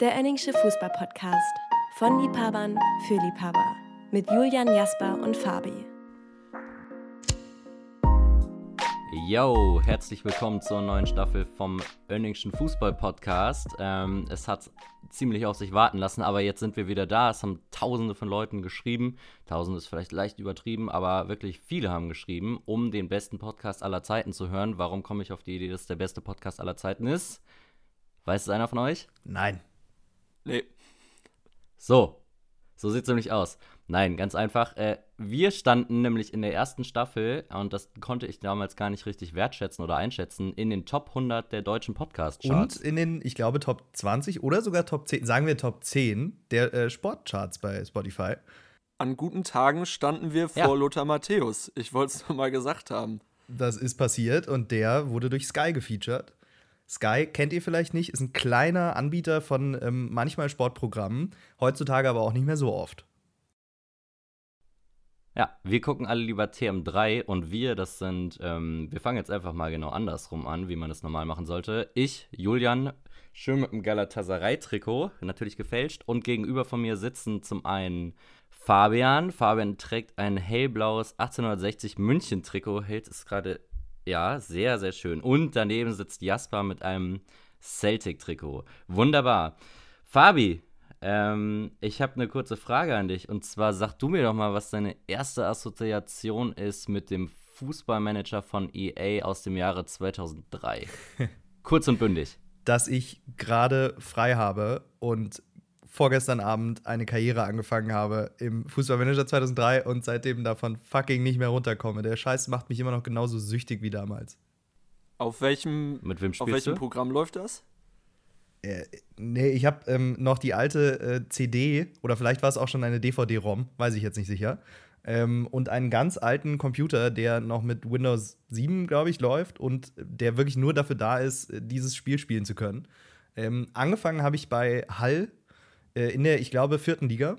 Der Enningsche Fußball-Podcast von Liebhabern für Liebhaber mit Julian Jasper und Fabi. Yo, herzlich willkommen zur neuen Staffel vom Önningschen Fußball-Podcast. Ähm, es hat ziemlich auf sich warten lassen, aber jetzt sind wir wieder da. Es haben tausende von Leuten geschrieben. Tausende ist vielleicht leicht übertrieben, aber wirklich viele haben geschrieben, um den besten Podcast aller Zeiten zu hören. Warum komme ich auf die Idee, dass der beste Podcast aller Zeiten ist? Weiß es einer von euch? Nein. Nee. So, so sieht es nämlich aus. Nein, ganz einfach. Äh, wir standen nämlich in der ersten Staffel, und das konnte ich damals gar nicht richtig wertschätzen oder einschätzen, in den Top 100 der deutschen Podcast-Charts. Und in den, ich glaube, Top 20 oder sogar Top 10, sagen wir Top 10 der äh, Sportcharts bei Spotify. An guten Tagen standen wir vor Ja. Lothar Matthäus. Ich wollte es nur mal gesagt haben. Das ist passiert und der wurde durch Sky gefeatured. Sky kennt ihr vielleicht nicht, ist ein kleiner Anbieter von ähm, manchmal Sportprogrammen, heutzutage aber auch nicht mehr so oft. Ja, wir gucken alle lieber TM3 und wir, das sind, ähm, wir fangen jetzt einfach mal genau andersrum an, wie man das normal machen sollte. Ich, Julian, schön mit dem Galatasaray-Trikot, natürlich gefälscht, und gegenüber von mir sitzen zum einen Fabian. Fabian trägt ein hellblaues 1860 München-Trikot, hält es gerade, ja, sehr, sehr schön. Und daneben sitzt Jasper mit einem Celtic-Trikot. Wunderbar. Fabi, ähm, ich habe eine kurze Frage an dich. Und zwar sag du mir doch mal, was deine erste Assoziation ist mit dem Fußballmanager von EA aus dem Jahre 2003. Kurz und bündig. Dass ich gerade frei habe und vorgestern Abend eine Karriere angefangen habe im Fußballmanager 2003 und seitdem davon fucking nicht mehr runterkomme. Der Scheiß macht mich immer noch genauso süchtig wie damals. Auf welchem, Mit wem auf welchem du? Programm läuft das? Äh, nee, ich habe ähm, noch die alte äh, CD oder vielleicht war es auch schon eine DVD-ROM, weiß ich jetzt nicht sicher. Ähm, und einen ganz alten Computer, der noch mit Windows 7, glaube ich, läuft und der wirklich nur dafür da ist, dieses Spiel spielen zu können. Ähm, angefangen habe ich bei Hull äh, in der, ich glaube, vierten Liga.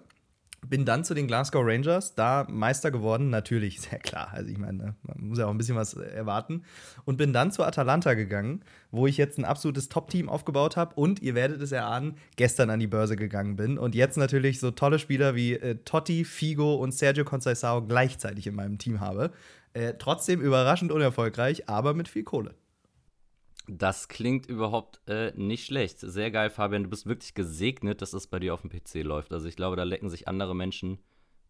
Bin dann zu den Glasgow Rangers, da Meister geworden, natürlich, sehr klar. Also ich meine, ne, man muss ja auch ein bisschen was erwarten. Und bin dann zu Atalanta gegangen, wo ich jetzt ein absolutes Top-Team aufgebaut habe und ihr werdet es erahnen, gestern an die Börse gegangen bin. Und jetzt natürlich so tolle Spieler wie äh, Totti, Figo und Sergio Conceição gleichzeitig in meinem Team habe. Äh, trotzdem überraschend unerfolgreich, aber mit viel Kohle. Das klingt überhaupt äh, nicht schlecht. Sehr geil, Fabian. Du bist wirklich gesegnet, dass das bei dir auf dem PC läuft. Also ich glaube, da lecken sich andere Menschen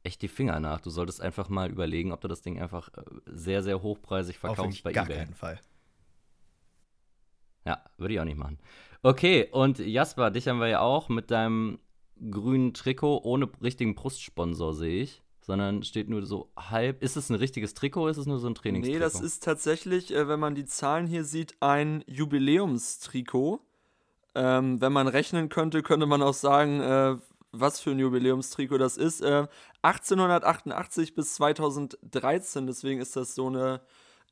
echt die Finger nach. Du solltest einfach mal überlegen, ob du das Ding einfach äh, sehr, sehr hochpreisig Auf verkaufst bei gar eBay. keinen Fall. Ja, würde ich auch nicht machen. Okay, und Jasper, dich haben wir ja auch mit deinem grünen Trikot ohne richtigen Brustsponsor, sehe ich. Sondern steht nur so halb. Ist es ein richtiges Trikot ist es nur so ein Trainingstrikot? Nee, das ist tatsächlich, äh, wenn man die Zahlen hier sieht, ein Jubiläumstrikot. Ähm, wenn man rechnen könnte, könnte man auch sagen, äh, was für ein Jubiläumstrikot das ist. Äh, 1888 bis 2013, deswegen ist das so eine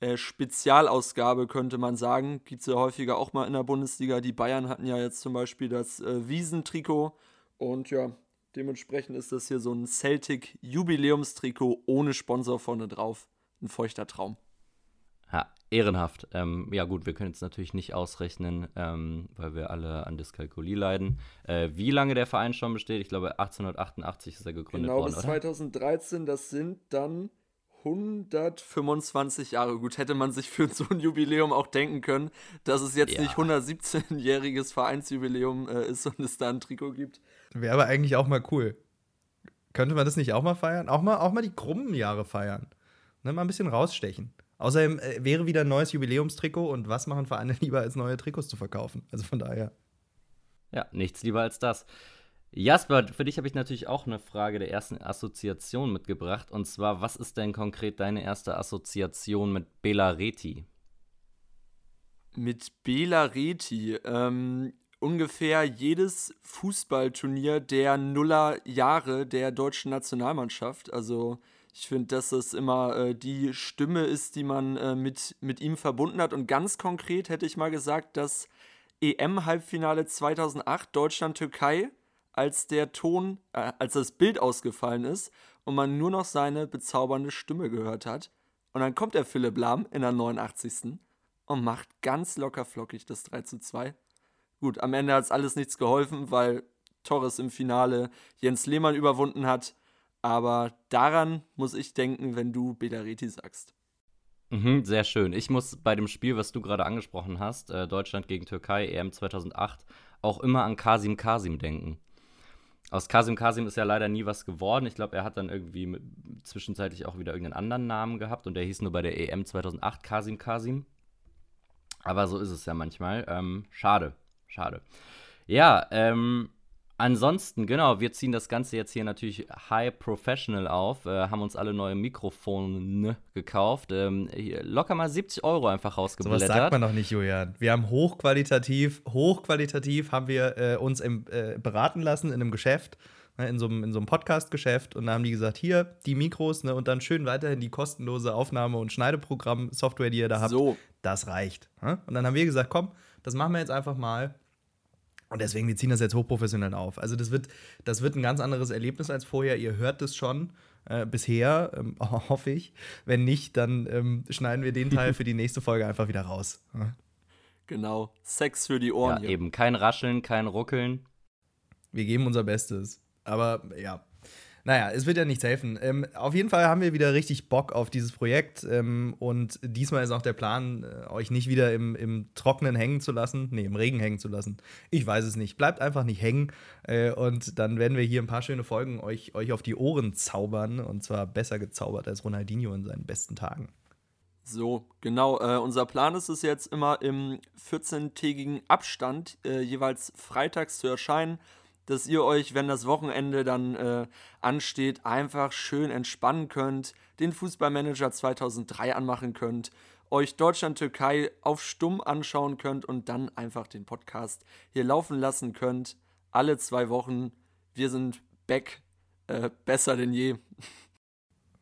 äh, Spezialausgabe, könnte man sagen. Gibt es ja häufiger auch mal in der Bundesliga. Die Bayern hatten ja jetzt zum Beispiel das äh, Wiesentrikot. Und ja, dementsprechend ist das hier so ein Celtic-Jubiläumstrikot ohne Sponsor vorne drauf. Ein feuchter Traum. Ja, ehrenhaft. Ähm, ja, gut, wir können jetzt natürlich nicht ausrechnen, ähm, weil wir alle an Dyskalkulie leiden. Äh, wie lange der Verein schon besteht? Ich glaube, 1888 ist er gegründet Genau worden, bis oder? 2013, das sind dann 125 Jahre. Gut, hätte man sich für so ein Jubiläum auch denken können, dass es jetzt Ja. nicht 117-jähriges Vereinsjubiläum äh, ist und es da ein Trikot gibt. Wäre aber eigentlich auch mal cool. Könnte man das nicht auch mal feiern? Auch mal, auch mal die krummen Jahre feiern. Ne, mal ein bisschen rausstechen. Außerdem äh, wäre wieder ein neues Jubiläumstrikot und was machen Vereine lieber, als neue Trikots zu verkaufen? Also von daher. Ja, nichts lieber als das. Jasper, für dich habe ich natürlich auch eine Frage der ersten Assoziation mitgebracht. Und zwar, was ist denn konkret deine erste Assoziation mit Bela Reti? Mit Bela Reti. Ähm, ungefähr jedes Fußballturnier der Nuller-Jahre der deutschen Nationalmannschaft. Also ich finde, dass das immer äh, die Stimme ist, die man äh, mit, mit ihm verbunden hat. Und ganz konkret hätte ich mal gesagt, das EM-Halbfinale 2008 Deutschland-Türkei, als der Ton, äh, als das Bild ausgefallen ist und man nur noch seine bezaubernde Stimme gehört hat. Und dann kommt der Philipp Lahm in der 89. und macht ganz locker flockig das 3 zu 2. Gut, am Ende hat es alles nichts geholfen, weil Torres im Finale Jens Lehmann überwunden hat. Aber daran muss ich denken, wenn du Belareti sagst. Mhm, sehr schön. Ich muss bei dem Spiel, was du gerade angesprochen hast, äh, Deutschland gegen Türkei, EM 2008, auch immer an Kasim Kasim denken. Aus Kasim Kasim ist ja leider nie was geworden. Ich glaube, er hat dann irgendwie mit, zwischenzeitlich auch wieder irgendeinen anderen Namen gehabt und der hieß nur bei der EM 2008 Kasim Kasim. Aber so ist es ja manchmal. Ähm, schade, schade. Ja, ähm, Ansonsten, genau, wir ziehen das Ganze jetzt hier natürlich high professional auf, äh, haben uns alle neue Mikrofone gekauft. Ähm, locker mal 70 Euro einfach rausgeblättert. So was sagt man doch nicht, Julian. Wir haben hochqualitativ, hochqualitativ haben wir äh, uns im, äh, beraten lassen in einem Geschäft, ne, in so einem, in so einem Podcast-Geschäft und da haben die gesagt, hier, die Mikros ne, und dann schön weiterhin die kostenlose Aufnahme- und Schneideprogramm-Software, die ihr da habt. So. Das reicht. Ne? Und dann haben wir gesagt, komm, das machen wir jetzt einfach mal und deswegen, wir ziehen das jetzt hochprofessionell auf. Also das wird, das wird ein ganz anderes Erlebnis als vorher. Ihr hört es schon äh, bisher, ähm, hoffe ich. Wenn nicht, dann ähm, schneiden wir den Teil für die nächste Folge einfach wieder raus. Genau, Sex für die Ohren. Ja, hier. eben kein Rascheln, kein Ruckeln. Wir geben unser Bestes. Aber ja, naja, es wird ja nichts helfen. Ähm, auf jeden Fall haben wir wieder richtig Bock auf dieses Projekt. Ähm, und diesmal ist auch der Plan, äh, euch nicht wieder im, im Trockenen hängen zu lassen. Nee, im Regen hängen zu lassen. Ich weiß es nicht. Bleibt einfach nicht hängen. Äh, und dann werden wir hier ein paar schöne Folgen euch, euch auf die Ohren zaubern. Und zwar besser gezaubert als Ronaldinho in seinen besten Tagen. So, genau. Äh, unser Plan ist es jetzt immer im 14-tägigen Abstand äh, jeweils freitags zu erscheinen dass ihr euch, wenn das Wochenende dann äh, ansteht, einfach schön entspannen könnt, den Fußballmanager 2003 anmachen könnt, euch Deutschland-Türkei auf Stumm anschauen könnt und dann einfach den Podcast hier laufen lassen könnt. Alle zwei Wochen. Wir sind back. Äh, besser denn je.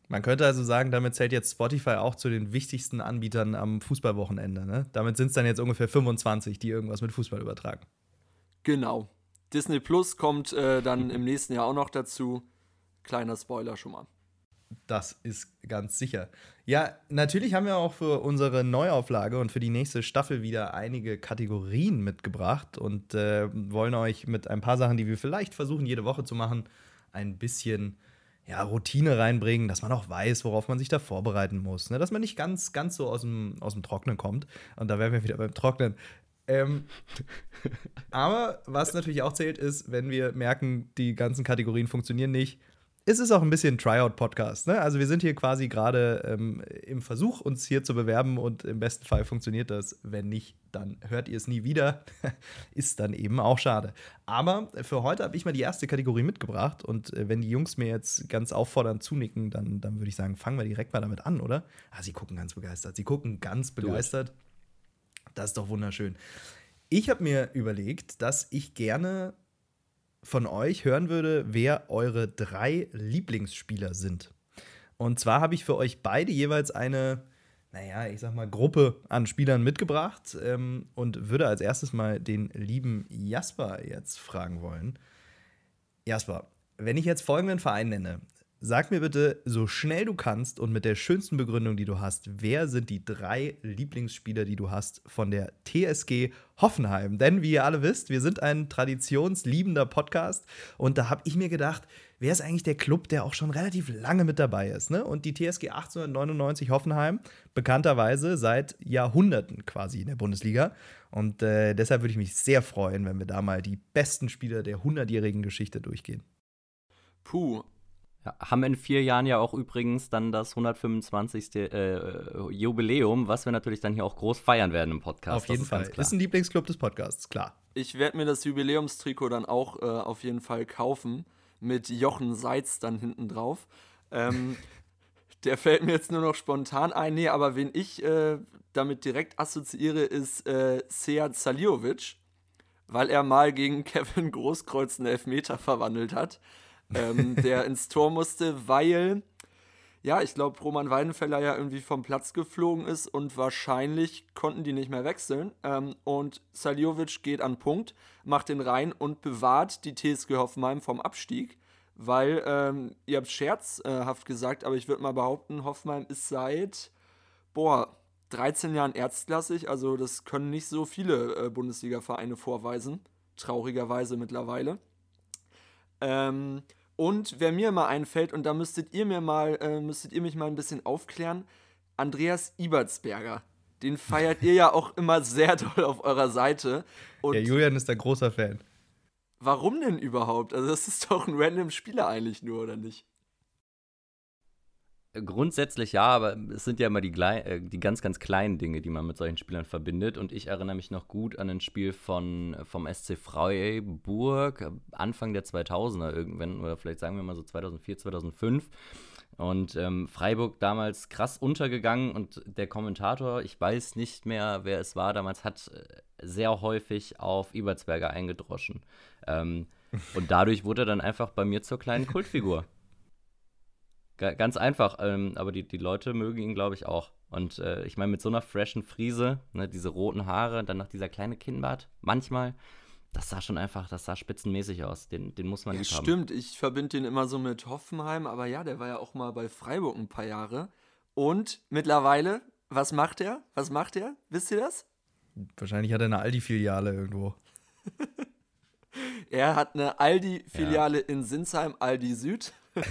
Man könnte also sagen, damit zählt jetzt Spotify auch zu den wichtigsten Anbietern am Fußballwochenende. Ne? Damit sind es dann jetzt ungefähr 25, die irgendwas mit Fußball übertragen. Genau. Disney Plus kommt äh, dann im nächsten Jahr auch noch dazu. Kleiner Spoiler schon mal. Das ist ganz sicher. Ja, natürlich haben wir auch für unsere Neuauflage und für die nächste Staffel wieder einige Kategorien mitgebracht und äh, wollen euch mit ein paar Sachen, die wir vielleicht versuchen, jede Woche zu machen, ein bisschen ja, Routine reinbringen, dass man auch weiß, worauf man sich da vorbereiten muss. Ne? Dass man nicht ganz, ganz so aus dem, aus dem Trocknen kommt. Und da wären wir wieder beim Trocknen. Ähm, aber was natürlich auch zählt, ist, wenn wir merken, die ganzen Kategorien funktionieren nicht, ist es auch ein bisschen Tryout-Podcast. Ne? Also wir sind hier quasi gerade ähm, im Versuch, uns hier zu bewerben und im besten Fall funktioniert das. Wenn nicht, dann hört ihr es nie wieder. ist dann eben auch schade. Aber für heute habe ich mal die erste Kategorie mitgebracht und äh, wenn die Jungs mir jetzt ganz auffordernd zunicken, dann, dann würde ich sagen, fangen wir direkt mal damit an, oder? Ah, sie gucken ganz begeistert. Sie gucken ganz begeistert. Das ist doch wunderschön. Ich habe mir überlegt, dass ich gerne von euch hören würde, wer eure drei Lieblingsspieler sind. Und zwar habe ich für euch beide jeweils eine, naja, ich sag mal, Gruppe an Spielern mitgebracht ähm, und würde als erstes mal den lieben Jasper jetzt fragen wollen. Jasper, wenn ich jetzt folgenden Verein nenne, Sag mir bitte so schnell du kannst und mit der schönsten Begründung, die du hast, wer sind die drei Lieblingsspieler, die du hast von der TSG Hoffenheim? Denn wie ihr alle wisst, wir sind ein traditionsliebender Podcast und da habe ich mir gedacht, wer ist eigentlich der Club, der auch schon relativ lange mit dabei ist? Ne? Und die TSG 1899 Hoffenheim, bekannterweise seit Jahrhunderten quasi in der Bundesliga. Und äh, deshalb würde ich mich sehr freuen, wenn wir da mal die besten Spieler der 100-jährigen Geschichte durchgehen. Puh, haben in vier Jahren ja auch übrigens dann das 125. Äh, Jubiläum, was wir natürlich dann hier auch groß feiern werden im Podcast. Auf jeden ist Fall. Ist ein Lieblingsclub des Podcasts, klar. Ich werde mir das Jubiläumstrikot dann auch äh, auf jeden Fall kaufen. Mit Jochen Seitz dann hinten drauf. Ähm, der fällt mir jetzt nur noch spontan ein. Nee, aber wen ich äh, damit direkt assoziiere, ist äh, Sead Saliovic, weil er mal gegen Kevin Großkreuz einen Elfmeter verwandelt hat ähm, der ins Tor musste, weil, ja, ich glaube, Roman Weidenfeller ja irgendwie vom Platz geflogen ist und wahrscheinlich konnten die nicht mehr wechseln. Ähm, und Saljovic geht an Punkt, macht den rein und bewahrt die TSG Hoffenheim vom Abstieg. Weil, ähm, ihr habt scherzhaft gesagt, aber ich würde mal behaupten, Hoffenheim ist seit, boah, 13 Jahren erstklassig, also das können nicht so viele äh, Bundesliga-Vereine vorweisen. Traurigerweise mittlerweile. Ähm, und wer mir mal einfällt, und da müsstet ihr mir mal, äh, müsstet ihr mich mal ein bisschen aufklären, Andreas Ibertsberger. Den feiert ihr ja auch immer sehr doll auf eurer Seite. Und ja, Julian ist ein großer Fan. Warum denn überhaupt? Also, das ist doch ein random Spieler eigentlich nur, oder nicht? Grundsätzlich ja, aber es sind ja immer die, äh, die ganz, ganz kleinen Dinge, die man mit solchen Spielern verbindet. Und ich erinnere mich noch gut an ein Spiel von, vom SC Freiburg, Anfang der 2000er irgendwann, oder vielleicht sagen wir mal so 2004, 2005. Und ähm, Freiburg damals krass untergegangen und der Kommentator, ich weiß nicht mehr, wer es war damals, hat äh, sehr häufig auf Ebertsberger eingedroschen. Ähm, und dadurch wurde er dann einfach bei mir zur kleinen Kultfigur. Ganz einfach, ähm, aber die, die Leute mögen ihn, glaube ich, auch. Und äh, ich meine, mit so einer freshen Friese, ne, diese roten Haare, dann noch dieser kleine Kinnbart, manchmal, das sah schon einfach, das sah spitzenmäßig aus. Den, den muss man ja, lieb haben. Stimmt, ich verbinde den immer so mit Hoffenheim, aber ja, der war ja auch mal bei Freiburg ein paar Jahre. Und mittlerweile, was macht er? Was macht er? Wisst ihr das? Wahrscheinlich hat er eine Aldi-Filiale irgendwo. er hat eine Aldi-Filiale ja. in Sinsheim, Aldi Süd.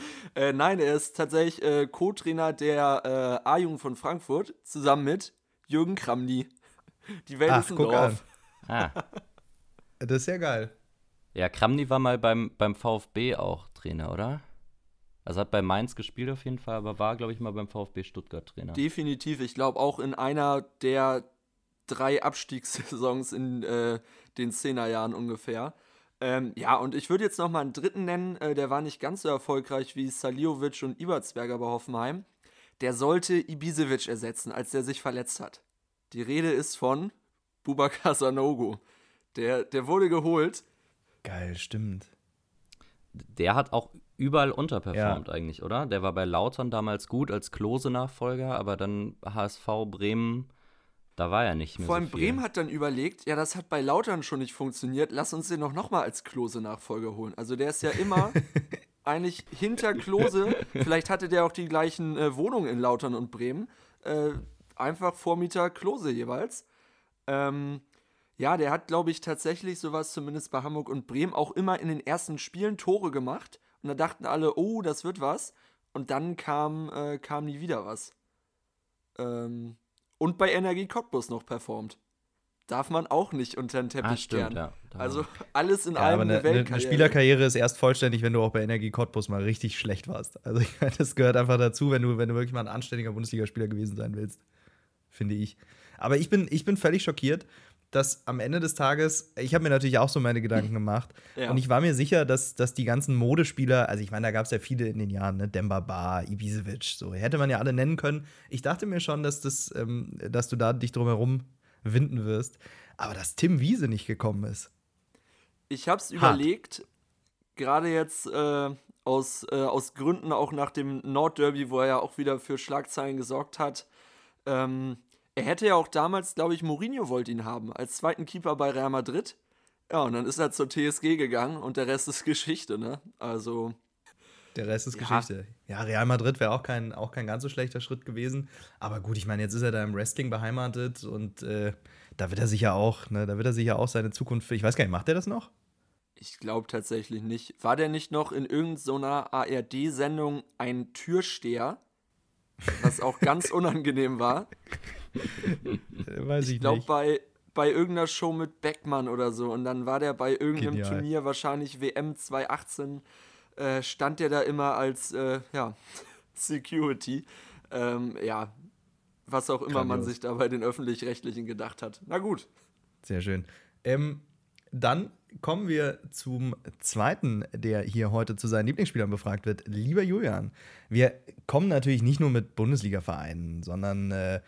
Äh, nein, er ist tatsächlich äh, Co-Trainer der äh, A-Jugend von Frankfurt zusammen mit Jürgen Kramny. Die Welt Ach, ist ein guck Dorf. An. Ah. Das ist ja geil. Ja, Kramny war mal beim, beim VfB auch Trainer, oder? Also hat bei Mainz gespielt auf jeden Fall, aber war, glaube ich, mal beim VfB Stuttgart Trainer. Definitiv. Ich glaube auch in einer der drei Abstiegssaisons in äh, den Zehnerjahren ungefähr. Ähm, ja, und ich würde jetzt noch mal einen dritten nennen, äh, der war nicht ganz so erfolgreich wie Saliovic und Ibertsberger bei Hoffenheim. Der sollte Ibisevic ersetzen, als der sich verletzt hat. Die Rede ist von Bubakar Sanogo. Der, der wurde geholt. Geil, stimmt. Der hat auch überall unterperformt ja. eigentlich, oder? Der war bei Lautern damals gut als Klose-Nachfolger, aber dann HSV Bremen da war er nicht mehr. Vor allem so Bremen hat dann überlegt, ja, das hat bei Lautern schon nicht funktioniert, lass uns den doch nochmal als Klose-Nachfolger holen. Also der ist ja immer eigentlich hinter Klose, vielleicht hatte der auch die gleichen äh, Wohnungen in Lautern und Bremen, äh, einfach Vormieter Klose jeweils. Ähm, ja, der hat, glaube ich, tatsächlich sowas zumindest bei Hamburg und Bremen auch immer in den ersten Spielen Tore gemacht. Und da dachten alle, oh, das wird was. Und dann kam, äh, kam nie wieder was. Ähm, und bei Energie Cottbus noch performt. Darf man auch nicht unter den Teppich ah, stimmt, ja. Also alles in ja, allem eine, eine, eine Spielerkarriere ist erst vollständig, wenn du auch bei Energie Cottbus mal richtig schlecht warst. Also das gehört einfach dazu, wenn du, wenn du wirklich mal ein anständiger Bundesligaspieler gewesen sein willst. Finde ich. Aber ich bin, ich bin völlig schockiert, dass am Ende des Tages, ich habe mir natürlich auch so meine Gedanken gemacht. Ja. Und ich war mir sicher, dass, dass die ganzen Modespieler, also ich meine, da gab es ja viele in den Jahren, ne? Demba Bar, Ibisevic, so hätte man ja alle nennen können. Ich dachte mir schon, dass, das, ähm, dass du da dich drumherum winden wirst. Aber dass Tim Wiese nicht gekommen ist. Ich habe es überlegt, gerade jetzt äh, aus, äh, aus Gründen auch nach dem Nordderby, wo er ja auch wieder für Schlagzeilen gesorgt hat. Ähm, er hätte ja auch damals, glaube ich, Mourinho wollte ihn haben, als zweiten Keeper bei Real Madrid. Ja, und dann ist er zur TSG gegangen und der Rest ist Geschichte, ne? Also. Der Rest ist ja. Geschichte. Ja, Real Madrid wäre auch kein, auch kein ganz so schlechter Schritt gewesen. Aber gut, ich meine, jetzt ist er da im Wrestling beheimatet und äh, da wird er sicher auch, ne, da wird er sicher auch seine Zukunft. Ich weiß gar nicht, macht er das noch? Ich glaube tatsächlich nicht. War der nicht noch in irgendeiner ARD-Sendung ein Türsteher? Was auch ganz unangenehm war. Weiß ich, ich glaub, nicht. Ich glaube, bei, bei irgendeiner Show mit Beckmann oder so. Und dann war der bei irgendeinem Genial. Turnier, wahrscheinlich WM 2018, äh, stand der da immer als äh, ja, Security. Ähm, ja, was auch immer Grandios. man sich da bei den Öffentlich-Rechtlichen gedacht hat. Na gut. Sehr schön. Ähm, dann kommen wir zum zweiten, der hier heute zu seinen Lieblingsspielern befragt wird. Lieber Julian, wir kommen natürlich nicht nur mit Bundesliga-Vereinen, sondern äh,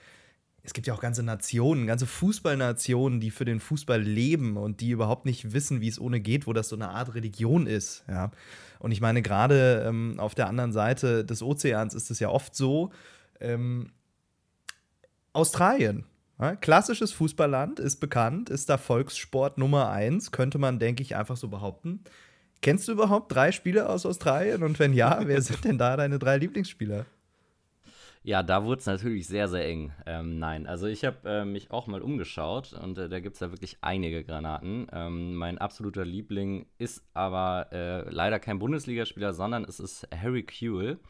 es gibt ja auch ganze Nationen, ganze Fußballnationen, die für den Fußball leben und die überhaupt nicht wissen, wie es ohne geht, wo das so eine Art Religion ist. Ja. Und ich meine, gerade ähm, auf der anderen Seite des Ozeans ist es ja oft so, ähm, Australien, ja, klassisches Fußballland, ist bekannt, ist da Volkssport Nummer eins, könnte man, denke ich, einfach so behaupten. Kennst du überhaupt drei Spieler aus Australien? Und wenn ja, wer sind denn da deine drei Lieblingsspieler? Ja, da wurde es natürlich sehr, sehr eng. Ähm, nein, also ich habe äh, mich auch mal umgeschaut und äh, da gibt es ja wirklich einige Granaten. Ähm, mein absoluter Liebling ist aber äh, leider kein Bundesligaspieler, sondern es ist Harry Kuehl.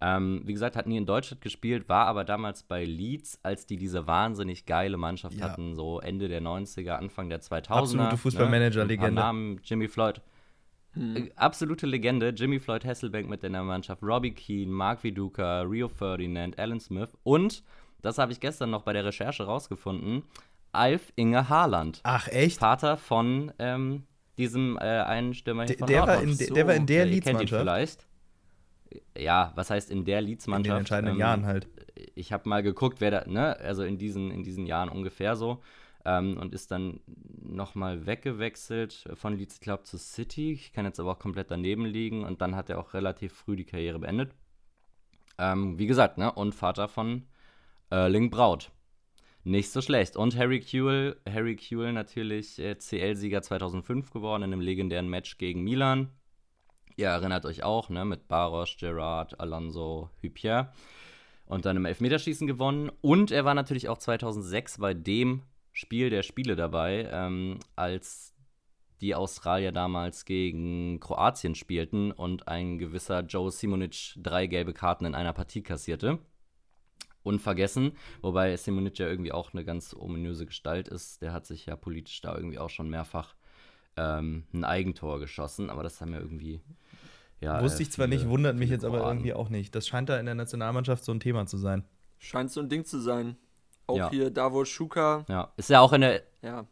Ähm, wie gesagt, hat nie in Deutschland gespielt, war aber damals bei Leeds, als die diese wahnsinnig geile Mannschaft Ja. hatten, so Ende der 90er, Anfang der 2000er. Absolute Fußballmanager-Legende. Ne? Ein paar Namen, Jimmy Floyd. Äh, Absolute Legende, Jimmy Floyd Hasselbank mit in der Mannschaft, Robbie Keane, Mark Viduka, Rio Ferdinand, Alan Smith und, das habe ich gestern noch bei der Recherche rausgefunden, Alf Inge Haaland. Ach, echt? Vater von ähm, diesem äh, einen Stürmer hier Der, von der, war in, der, der war in der ihn Leeds-Mannschaft. vielleicht. Ja, was heißt in der In Leeds-Mannschaft? den entscheidenden Ähm, Jahren halt. ich habe mal geguckt, wer da, ne, also in diesen, in diesen Jahren ungefähr so. Ähm, und ist dann nochmal weggewechselt von Leeds, glaube, zu City. Ich kann jetzt aber auch komplett daneben liegen. Und dann hat er auch relativ früh die Karriere beendet. Ähm, wie gesagt, ne, und Vater von Erling Braut. Nicht so schlecht. Und Harry Kuehl, Harry Kuehl natürlich äh, CL-Sieger 2005 geworden in einem legendären Match gegen Milan. Ihr erinnert euch auch, ne, mit Baros, Gerard, Alonso, Hüpier. Und dann im Elfmeterschießen gewonnen. Und er war natürlich auch 2006 bei dem Spiel der Spiele dabei, ähm, als die Australier damals gegen Kroatien spielten und ein gewisser Joe Simonic drei gelbe Karten in einer Partie kassierte. Unvergessen, wobei Simonic ja irgendwie auch eine ganz ominöse Gestalt ist. Der hat sich ja politisch da irgendwie auch schon mehrfach ähm, ein Eigentor geschossen, aber das haben ja irgendwie. Ja, Wusste äh, ich zwar nicht, wundert mich jetzt aber Kroaten. irgendwie auch nicht. Das scheint da in der Nationalmannschaft so ein Thema zu sein. Scheint so ein Ding zu sein. Auch Ja. hier Davos Schuka. Ja, ist ja auch in der, Ja.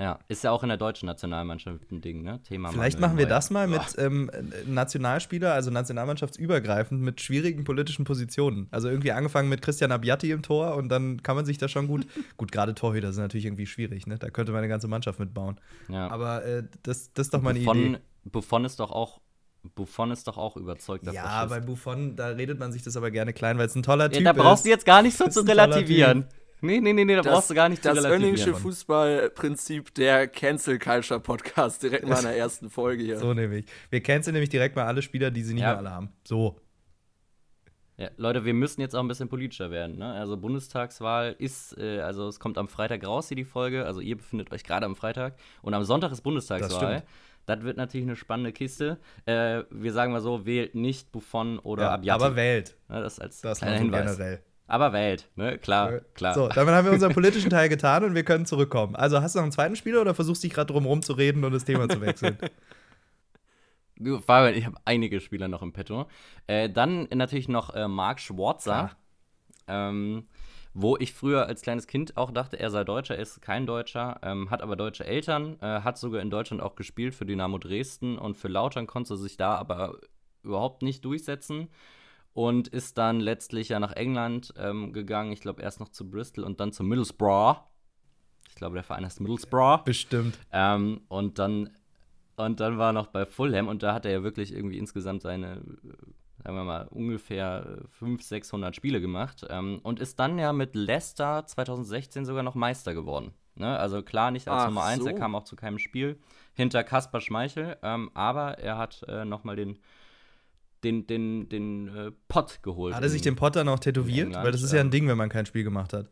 ja, ist ja auch in der deutschen Nationalmannschaft ein Ding, ne? Thema Vielleicht Manuel machen wir Neuer. das mal mit ähm, Nationalspieler, also nationalmannschaftsübergreifend, mit schwierigen politischen Positionen. Also irgendwie angefangen mit Christian Abbiati im Tor und dann kann man sich da schon gut. gut, gerade Torhüter sind natürlich irgendwie schwierig, ne? Da könnte man eine ganze Mannschaft mitbauen. Ja. Aber äh, das, das ist doch mal eine Buffon, Idee. Buffon ist doch auch Buffon ist doch auch überzeugter Ja, Faschist. bei Buffon, da redet man sich das aber gerne klein, weil es ein toller Ja, Typ da brauchst ist. du jetzt gar nicht so Ist zu relativieren. Nee, nee, nee, nee, da Das, brauchst du gar nicht das Önningsche. Fußballprinzip der Cancel Culture Podcast direkt mal in der ersten Folge hier. So nämlich. Wir canceln nämlich direkt mal alle Spieler, die sie nicht Ja. mehr alle haben. So. Ja, Leute, wir müssen jetzt auch ein bisschen politischer werden. Ne? Also Bundestagswahl ist, äh, also es kommt am Freitag raus hier die Folge. Also ihr befindet euch gerade am Freitag und am Sonntag ist Das Bundestagswahl. stimmt. Das, wird natürlich eine spannende Kiste. Äh, wir sagen mal so, wählt nicht Buffon oder Ja, Abbiati. aber wählt. Ne, das als Das kleiner Hinweis. generell. Aber wählt, ne? Klar, klar. So, damit haben wir unseren politischen Teil getan und wir können zurückkommen. Also, hast du noch einen zweiten Spieler oder versuchst dich gerade drum rumzureden und das Thema zu wechseln? Du, Fabian, ich habe einige Spieler noch im Petto. Äh, dann natürlich noch äh, Marc Schwarzer, ähm, wo ich früher als kleines Kind auch dachte, er sei Deutscher, er ist kein Deutscher, ähm, hat aber deutsche Eltern, äh, hat sogar in Deutschland auch gespielt für Dynamo Dresden und für Lautern konnte sich da aber überhaupt nicht durchsetzen und ist dann letztlich ja nach England ähm, gegangen. Ich glaube erst noch zu Bristol und dann zu Middlesbrough. Ich glaube, der Verein heißt Middlesbrough. Bestimmt. Ähm, und dann und dann war er noch bei Fulham und da hat er ja wirklich irgendwie insgesamt seine, äh, sagen wir mal, ungefähr äh, 500, 600 Spiele gemacht ähm, und ist dann ja mit Leicester 2016 sogar noch Meister geworden. Ne? Also klar, nicht als Ach Nummer 1, er so. kam auch zu keinem Spiel hinter Kaspar Schmeichel, ähm, aber er hat äh, nochmal den, den, den, den äh, Pott geholt. Hat er sich den Potter noch tätowiert? England, Weil das ist ja ein Ding, wenn man kein Spiel gemacht hat.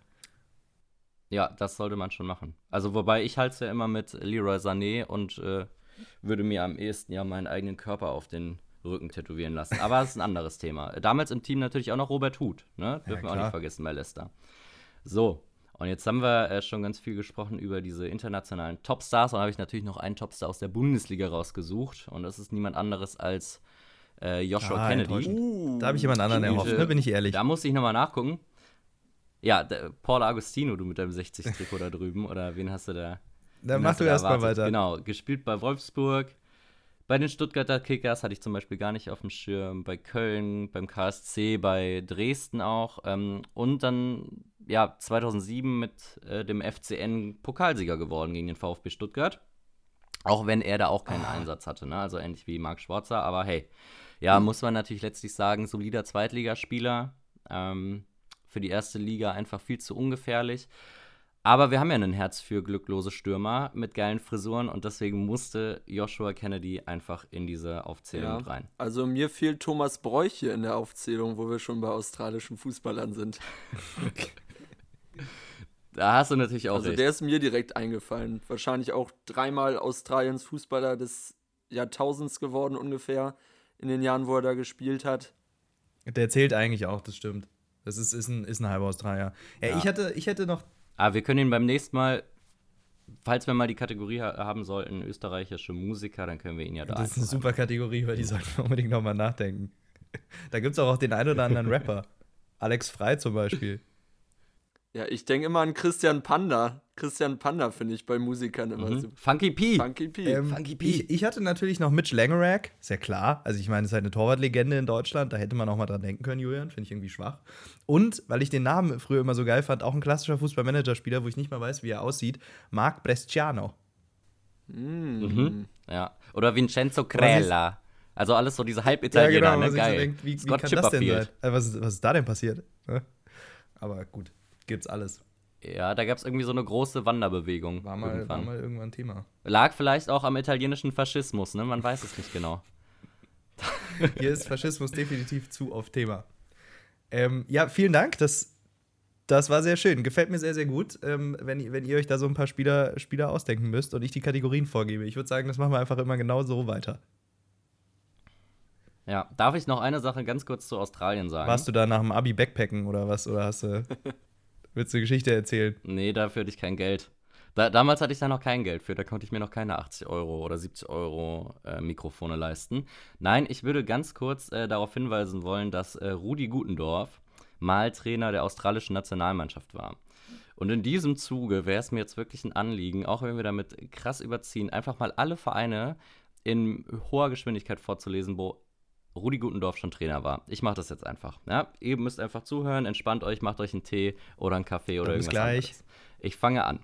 Ja, das sollte man schon machen. Also, wobei ich halte es ja immer mit Leroy Sané und äh, würde mir am ehesten ja meinen eigenen Körper auf den Rücken tätowieren lassen. Aber das ist ein anderes Thema. Damals im Team natürlich auch noch Robert Huth, ne? Dürfen wir auch nicht vergessen bei Leicester. So, und jetzt haben wir äh, schon ganz viel gesprochen über diese internationalen Topstars. Und habe ich natürlich noch einen Topstar aus der Bundesliga rausgesucht. Und das ist niemand anderes als äh, Joshua Ah, Kennedy. Uh, Da habe ich jemand anderen erhofft, ne? bin ich ehrlich. Da muss ich nochmal nachgucken. Ja, der, Paul Agostino, du mit deinem 60-Trikot da drüben. Oder wen hast du da? Dann mach du da erst mal erwartet? weiter. Genau, gespielt bei Wolfsburg. Bei den Stuttgarter Kickers hatte ich zum Beispiel gar nicht auf dem Schirm. Bei Köln, beim KSC, bei Dresden auch. Ähm, und dann, ja, 2007 mit äh, dem FCN Pokalsieger geworden gegen den VfB Stuttgart. Auch wenn er da auch keinen Ah. Einsatz hatte, ne? Also ähnlich wie Marc Schwarzer. Aber hey, ja, muss man natürlich letztlich sagen, solider Zweitligaspieler. Ähm, für die erste Liga einfach viel zu ungefährlich. Aber wir haben ja ein Herz für glücklose Stürmer mit geilen Frisuren und deswegen musste Joshua Kennedy einfach in diese Aufzählung Ja. rein. Also mir fehlt Thomas Bräuch hier in der Aufzählung, wo wir schon bei australischen Fußballern sind. Da hast du natürlich auch Also recht. der ist mir direkt eingefallen. Wahrscheinlich auch dreimal Australiens Fußballer des Jahrtausends geworden ungefähr in den Jahren, wo er da gespielt hat. Der zählt eigentlich auch, das stimmt. Das ist, ist, ein, ist ein halber Australier. Ja, Ja. Ich, hatte, ich hätte noch. Aber wir können ihn beim nächsten Mal, falls wir mal die Kategorie ha haben sollten, österreichische Musiker, dann können wir ihn ja da Das ist eine super Kategorie, über die sollten wir unbedingt nochmal nachdenken. Da gibt es auch, auch den einen oder anderen Rapper. Alex Frei zum Beispiel. Ja, ich denke immer an Christian Panda. Christian Panda finde ich bei Musikern immer Mhm. so. Funky P. Funky P. Ähm, Funky P. ich, ich hatte natürlich noch Mitch Langerack, ist ja klar. Also ich meine, es ist halt eine Torwartlegende in Deutschland, da hätte man auch mal dran denken können, Julian, finde ich irgendwie schwach. Und, weil ich den Namen früher immer so geil fand, auch ein klassischer Fußballmanager-Spieler, wo ich nicht mal weiß, wie er aussieht, Marc Bresciano. Mm. Mhm. Ja. Oder Vincenzo Crella. Also alles so diese Halbitaliener, ne? was ich Geil. so denk, wie, wie kann das denn sein? Also was, ist- was ist da denn passiert? Ne? Aber gut, gibt's alles. Ja, da gab es irgendwie so eine große Wanderbewegung. War mal, war irgendwann. mal irgendwann Thema. Lag vielleicht auch am italienischen Faschismus, ne? Man weiß es nicht genau. Hier ist Faschismus definitiv zu oft Thema. Ähm, ja, vielen Dank. Das, das war sehr schön. Gefällt mir sehr, sehr gut, ähm, wenn, ihr- wenn ihr euch da so ein paar Spieler, Spieler ausdenken müsst und ich die Kategorien vorgebe. Ich würde sagen, das machen wir einfach immer genau so weiter. Ja, darf ich noch eine Sache ganz kurz zu Australien sagen? Warst du da nach dem Abi Backpacken oder was? Oder hast du. willst du eine Geschichte erzählen? Nee, dafür hatte ich kein Geld. Da, damals hatte ich da noch kein Geld für, da konnte ich mir noch keine 80 Euro oder 70 Euro äh, Mikrofone leisten. Nein, ich würde ganz kurz äh, darauf hinweisen wollen, dass äh, Rudi Gutendorf mal Trainer der australischen Nationalmannschaft war. Und in diesem Zuge wäre es mir jetzt wirklich ein Anliegen, auch wenn wir damit krass überziehen, einfach mal alle Vereine in hoher Geschwindigkeit vorzulesen, wo Rudi Gutendorf schon Trainer war. Ich mache das jetzt einfach. Ja? Ihr müsst einfach zuhören, entspannt euch, macht euch einen Tee oder einen Kaffee oder bis irgendwas gleich. anderes. Ich fange an.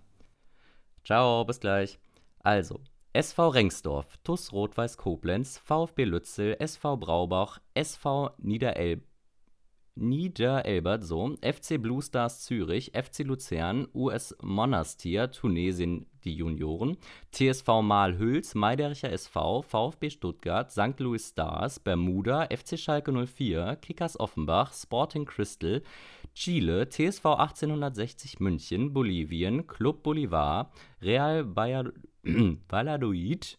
Ciao, bis gleich. Also, SV Rengsdorf, TuS Rot-Weiß Koblenz, VfB Lützel, SV Braubach, SV Niederelb Niederelbert, so, FC Blue Stars Zürich, FC Luzern, US Monastir, Tunesien, die Junioren, TSV Malhüls, Meidericher SV, VfB Stuttgart, St. Louis Stars, Bermuda, FC Schalke 04, Kickers Offenbach, Sporting Crystal, Chile, TSV 1860 München, Bolivien, Club Bolivar, Real Valladolid,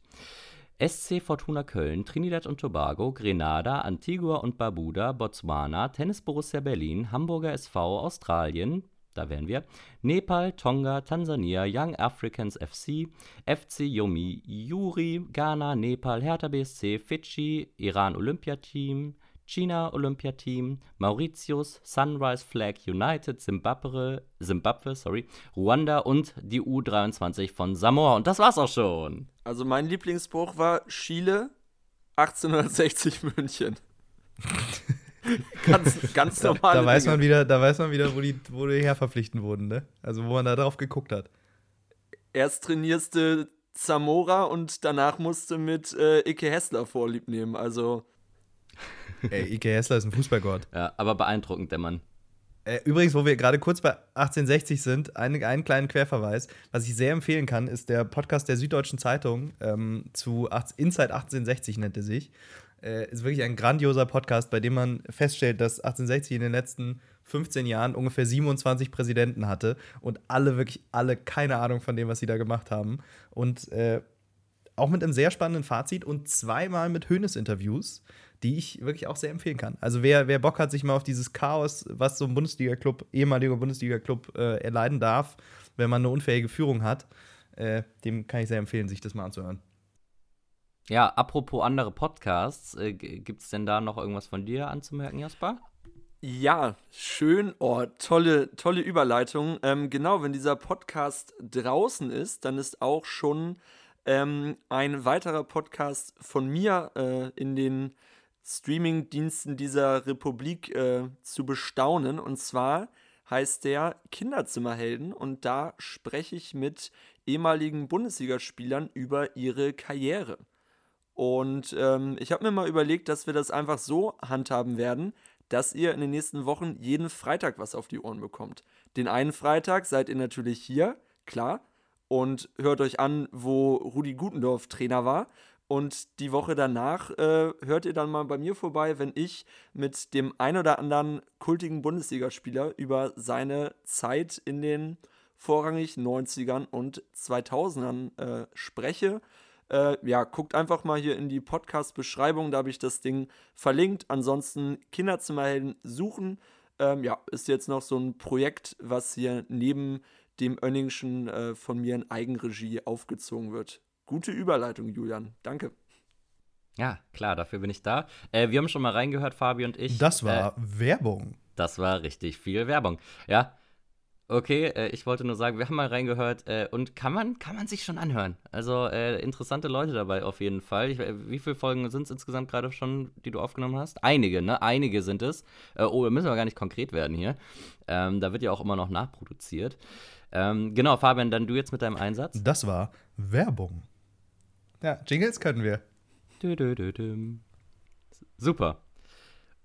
SC Fortuna Köln, Trinidad und Tobago, Grenada, Antigua und Barbuda, Botswana, Tennis Borussia Berlin, Hamburger SV, Australien, da wären wir, Nepal, Tonga, Tansania, Young Africans FC, FC Yomi Yuri, Ghana, Nepal, Hertha BSC, Fidschi, Iran Olympiateam, China Olympiateam, Mauritius, Sunrise Flag United, Zimbabwe, Zimbabwe, sorry, Ruanda und die U23 von Samoa. Und das war's auch schon. Also mein Lieblingsspruch war Chile 1860 München. ganz, ganz Da, normale da, weiß man wieder, da weiß man wieder, wo die, wo die herverpflichten wurden, ne? Also wo man da drauf geguckt hat. Erst trainierste Zamora und danach musste mit äh, Ike Hessler Vorlieb nehmen. Also Ey, Ike Hessler ist ein Fußballgott. Ja, aber beeindruckend, der Mann. Äh, übrigens, wo wir gerade kurz bei 1860 sind, einen, einen kleinen Querverweis. Was ich sehr empfehlen kann, ist der Podcast der Süddeutschen Zeitung ähm, zu 8, Inside 1860 nennt er sich. Äh, ist wirklich ein grandioser Podcast, bei dem man feststellt, dass 1860 in den letzten 15 Jahren ungefähr 27 Präsidenten hatte und alle, wirklich alle, keine Ahnung von dem, was sie da gemacht haben. Und äh, auch mit einem sehr spannenden Fazit und zweimal mit Hönes-Interviews, die ich wirklich auch sehr empfehlen kann. Also wer, wer Bock hat, sich mal auf dieses Chaos, was so ein Bundesliga-Club, ehemaliger Bundesliga-Club äh, erleiden darf, wenn man eine unfähige Führung hat, äh, dem kann ich sehr empfehlen, sich das mal anzuhören. Ja, apropos andere Podcasts, äh, g- gibt's denn da noch irgendwas von dir anzumerken, Jasper? Ja, schön. Oh, tolle, tolle Überleitung. Ähm, genau, wenn dieser Podcast draußen ist, dann ist auch schon ähm, ein weiterer Podcast von mir äh, in den Streaming-Diensten dieser Republik äh, zu bestaunen. Und zwar heißt der Kinderzimmerhelden und da spreche ich mit ehemaligen Bundesligaspielern über ihre Karriere. Und ähm, ich habe mir mal überlegt, dass wir das einfach so handhaben werden, dass ihr in den nächsten Wochen jeden Freitag was auf die Ohren bekommt. Den einen Freitag seid ihr natürlich hier, klar, und hört euch an, wo Rudi Gutendorf Trainer war. Und die Woche danach äh, hört ihr dann mal bei mir vorbei, wenn ich mit dem ein oder anderen kultigen Bundesligaspieler über seine Zeit in den vorrangig 90ern und 2000ern äh, spreche. Äh, ja, guckt einfach mal hier in die Podcast-Beschreibung, da habe ich das Ding verlinkt. Ansonsten Kinderzimmerhelden suchen. Ähm, ja, ist jetzt noch so ein Projekt, was hier neben dem Önningschen äh, von mir in Eigenregie aufgezogen wird. Gute Überleitung, Julian. Danke. Ja, klar, dafür bin ich da. Äh, wir haben schon mal reingehört, Fabi und ich. Das war äh, Werbung. Das war richtig viel Werbung. Ja, okay, äh, ich wollte nur sagen, wir haben mal reingehört äh, und kann man, kann man sich schon anhören. Also äh, interessante Leute dabei auf jeden Fall. Ich, äh, wie viele Folgen sind es insgesamt gerade schon, die du aufgenommen hast? Einige, ne? Einige sind es. oh, da müssen wir gar nicht konkret werden hier. Ähm, da wird ja auch immer noch nachproduziert. Ähm, genau, Fabian, dann du jetzt mit deinem Einsatz. Das war Werbung. Ja, Jingles können wir. Dö, dö, dö. Super.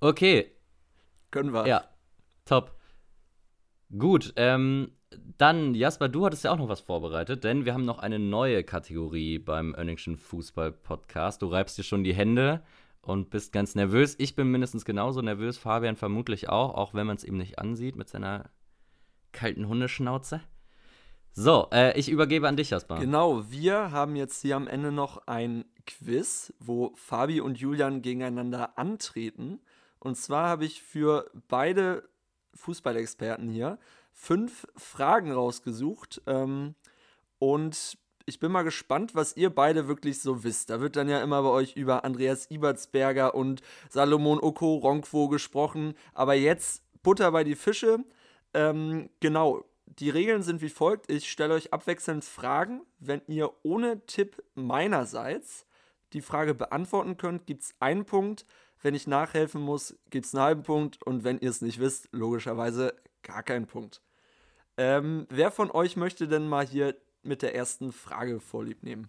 Okay. Können wir. Ja, top. Gut, ähm, dann, Jasper, du hattest ja auch noch was vorbereitet, denn wir haben noch eine neue Kategorie beim Önningschen Fußball-Podcast. Du reibst dir schon die Hände und bist ganz nervös. Ich bin mindestens genauso nervös, Fabian vermutlich auch, auch wenn man es ihm nicht ansieht mit seiner kalten Hundeschnauze. So, äh, ich übergebe an dich, Jasper. Genau, wir haben jetzt hier am Ende noch ein Quiz, wo Fabi und Julian gegeneinander antreten. Und zwar habe ich für beide Fußballexperten hier fünf Fragen rausgesucht. Ähm, und ich bin mal gespannt, was ihr beide wirklich so wisst. Da wird dann ja immer bei euch über Andreas Ibertsberger und Salomon Oko Ronkwo gesprochen. Aber jetzt Butter bei die Fische. Ähm, genau, die Regeln sind wie folgt. Ich stelle euch abwechselnd Fragen. Wenn ihr ohne Tipp meinerseits die Frage beantworten könnt, gibt es einen Punkt. Wenn ich nachhelfen muss, gibt es einen halben Punkt. Und wenn ihr es nicht wisst, logischerweise gar keinen Punkt. Ähm, wer von euch möchte denn mal hier mit der ersten Frage vorlieb nehmen?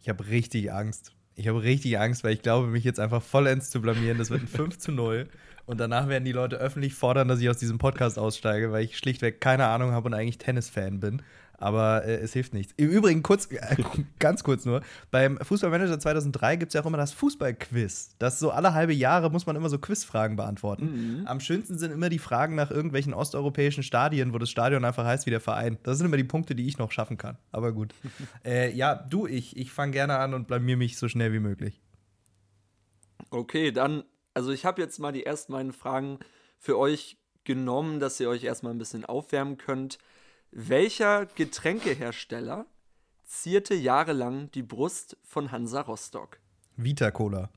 Ich habe richtig Angst. Ich habe richtig Angst, weil ich glaube, mich jetzt einfach vollends zu blamieren. Das wird ein 5 zu 0. Und danach werden die Leute öffentlich fordern, dass ich aus diesem Podcast aussteige, weil ich schlichtweg keine Ahnung habe und eigentlich Tennisfan bin. Aber äh, es hilft nichts. Im Übrigen, kurz, äh, ganz kurz nur, beim Fußballmanager 2003 gibt es ja auch immer das Fußballquiz. Das so alle halbe Jahre muss man immer so Quizfragen beantworten. Mhm. Am schönsten sind immer die Fragen nach irgendwelchen osteuropäischen Stadien, wo das Stadion einfach heißt wie der Verein. Das sind immer die Punkte, die ich noch schaffen kann. Aber gut. äh, ja, du, ich, ich fange gerne an und blamier mich so schnell wie möglich. Okay, dann also ich habe jetzt mal die ersten meinen Fragen für euch genommen, dass ihr euch erstmal ein bisschen aufwärmen könnt. Welcher Getränkehersteller zierte jahrelang die Brust von Hansa Rostock? Vita Cola.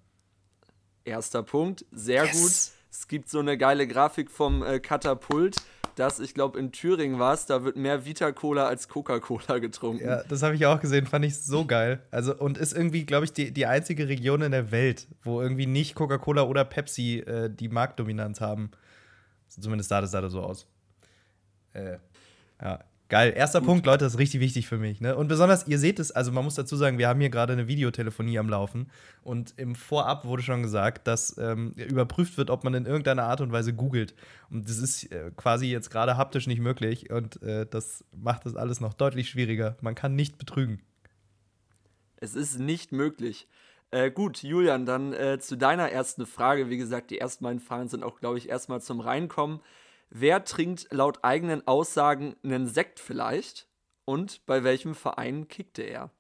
Erster Punkt, sehr yes. gut. Es gibt so eine geile Grafik vom äh, Katapult dass ich glaube, in Thüringen war es, da wird mehr Vita-Cola als Coca-Cola getrunken. Ja, das habe ich auch gesehen, fand ich so geil. Also, und ist irgendwie, glaube ich, die, die einzige Region in der Welt, wo irgendwie nicht Coca-Cola oder Pepsi äh, die Marktdominanz haben. Zumindest sah das da so aus. Äh, ja, Geil. Erster Gut. Punkt, Leute, das ist richtig wichtig für mich. Ne? Und besonders, ihr seht es, also man muss dazu sagen, wir haben hier gerade eine Videotelefonie am Laufen. Und im Vorab wurde schon gesagt, dass ähm, überprüft wird, ob man in irgendeiner Art und Weise googelt. Und das ist äh, quasi jetzt gerade haptisch nicht möglich. Und äh, das macht das alles noch deutlich schwieriger. Man kann nicht betrügen. Es ist nicht möglich. Äh, gut, Julian, dann äh, zu deiner ersten Frage. Wie gesagt, die ersten beiden Fragen sind auch, glaube ich, erstmal zum Reinkommen. Wer trinkt laut eigenen Aussagen einen Sekt vielleicht? Und bei welchem Verein kickte er?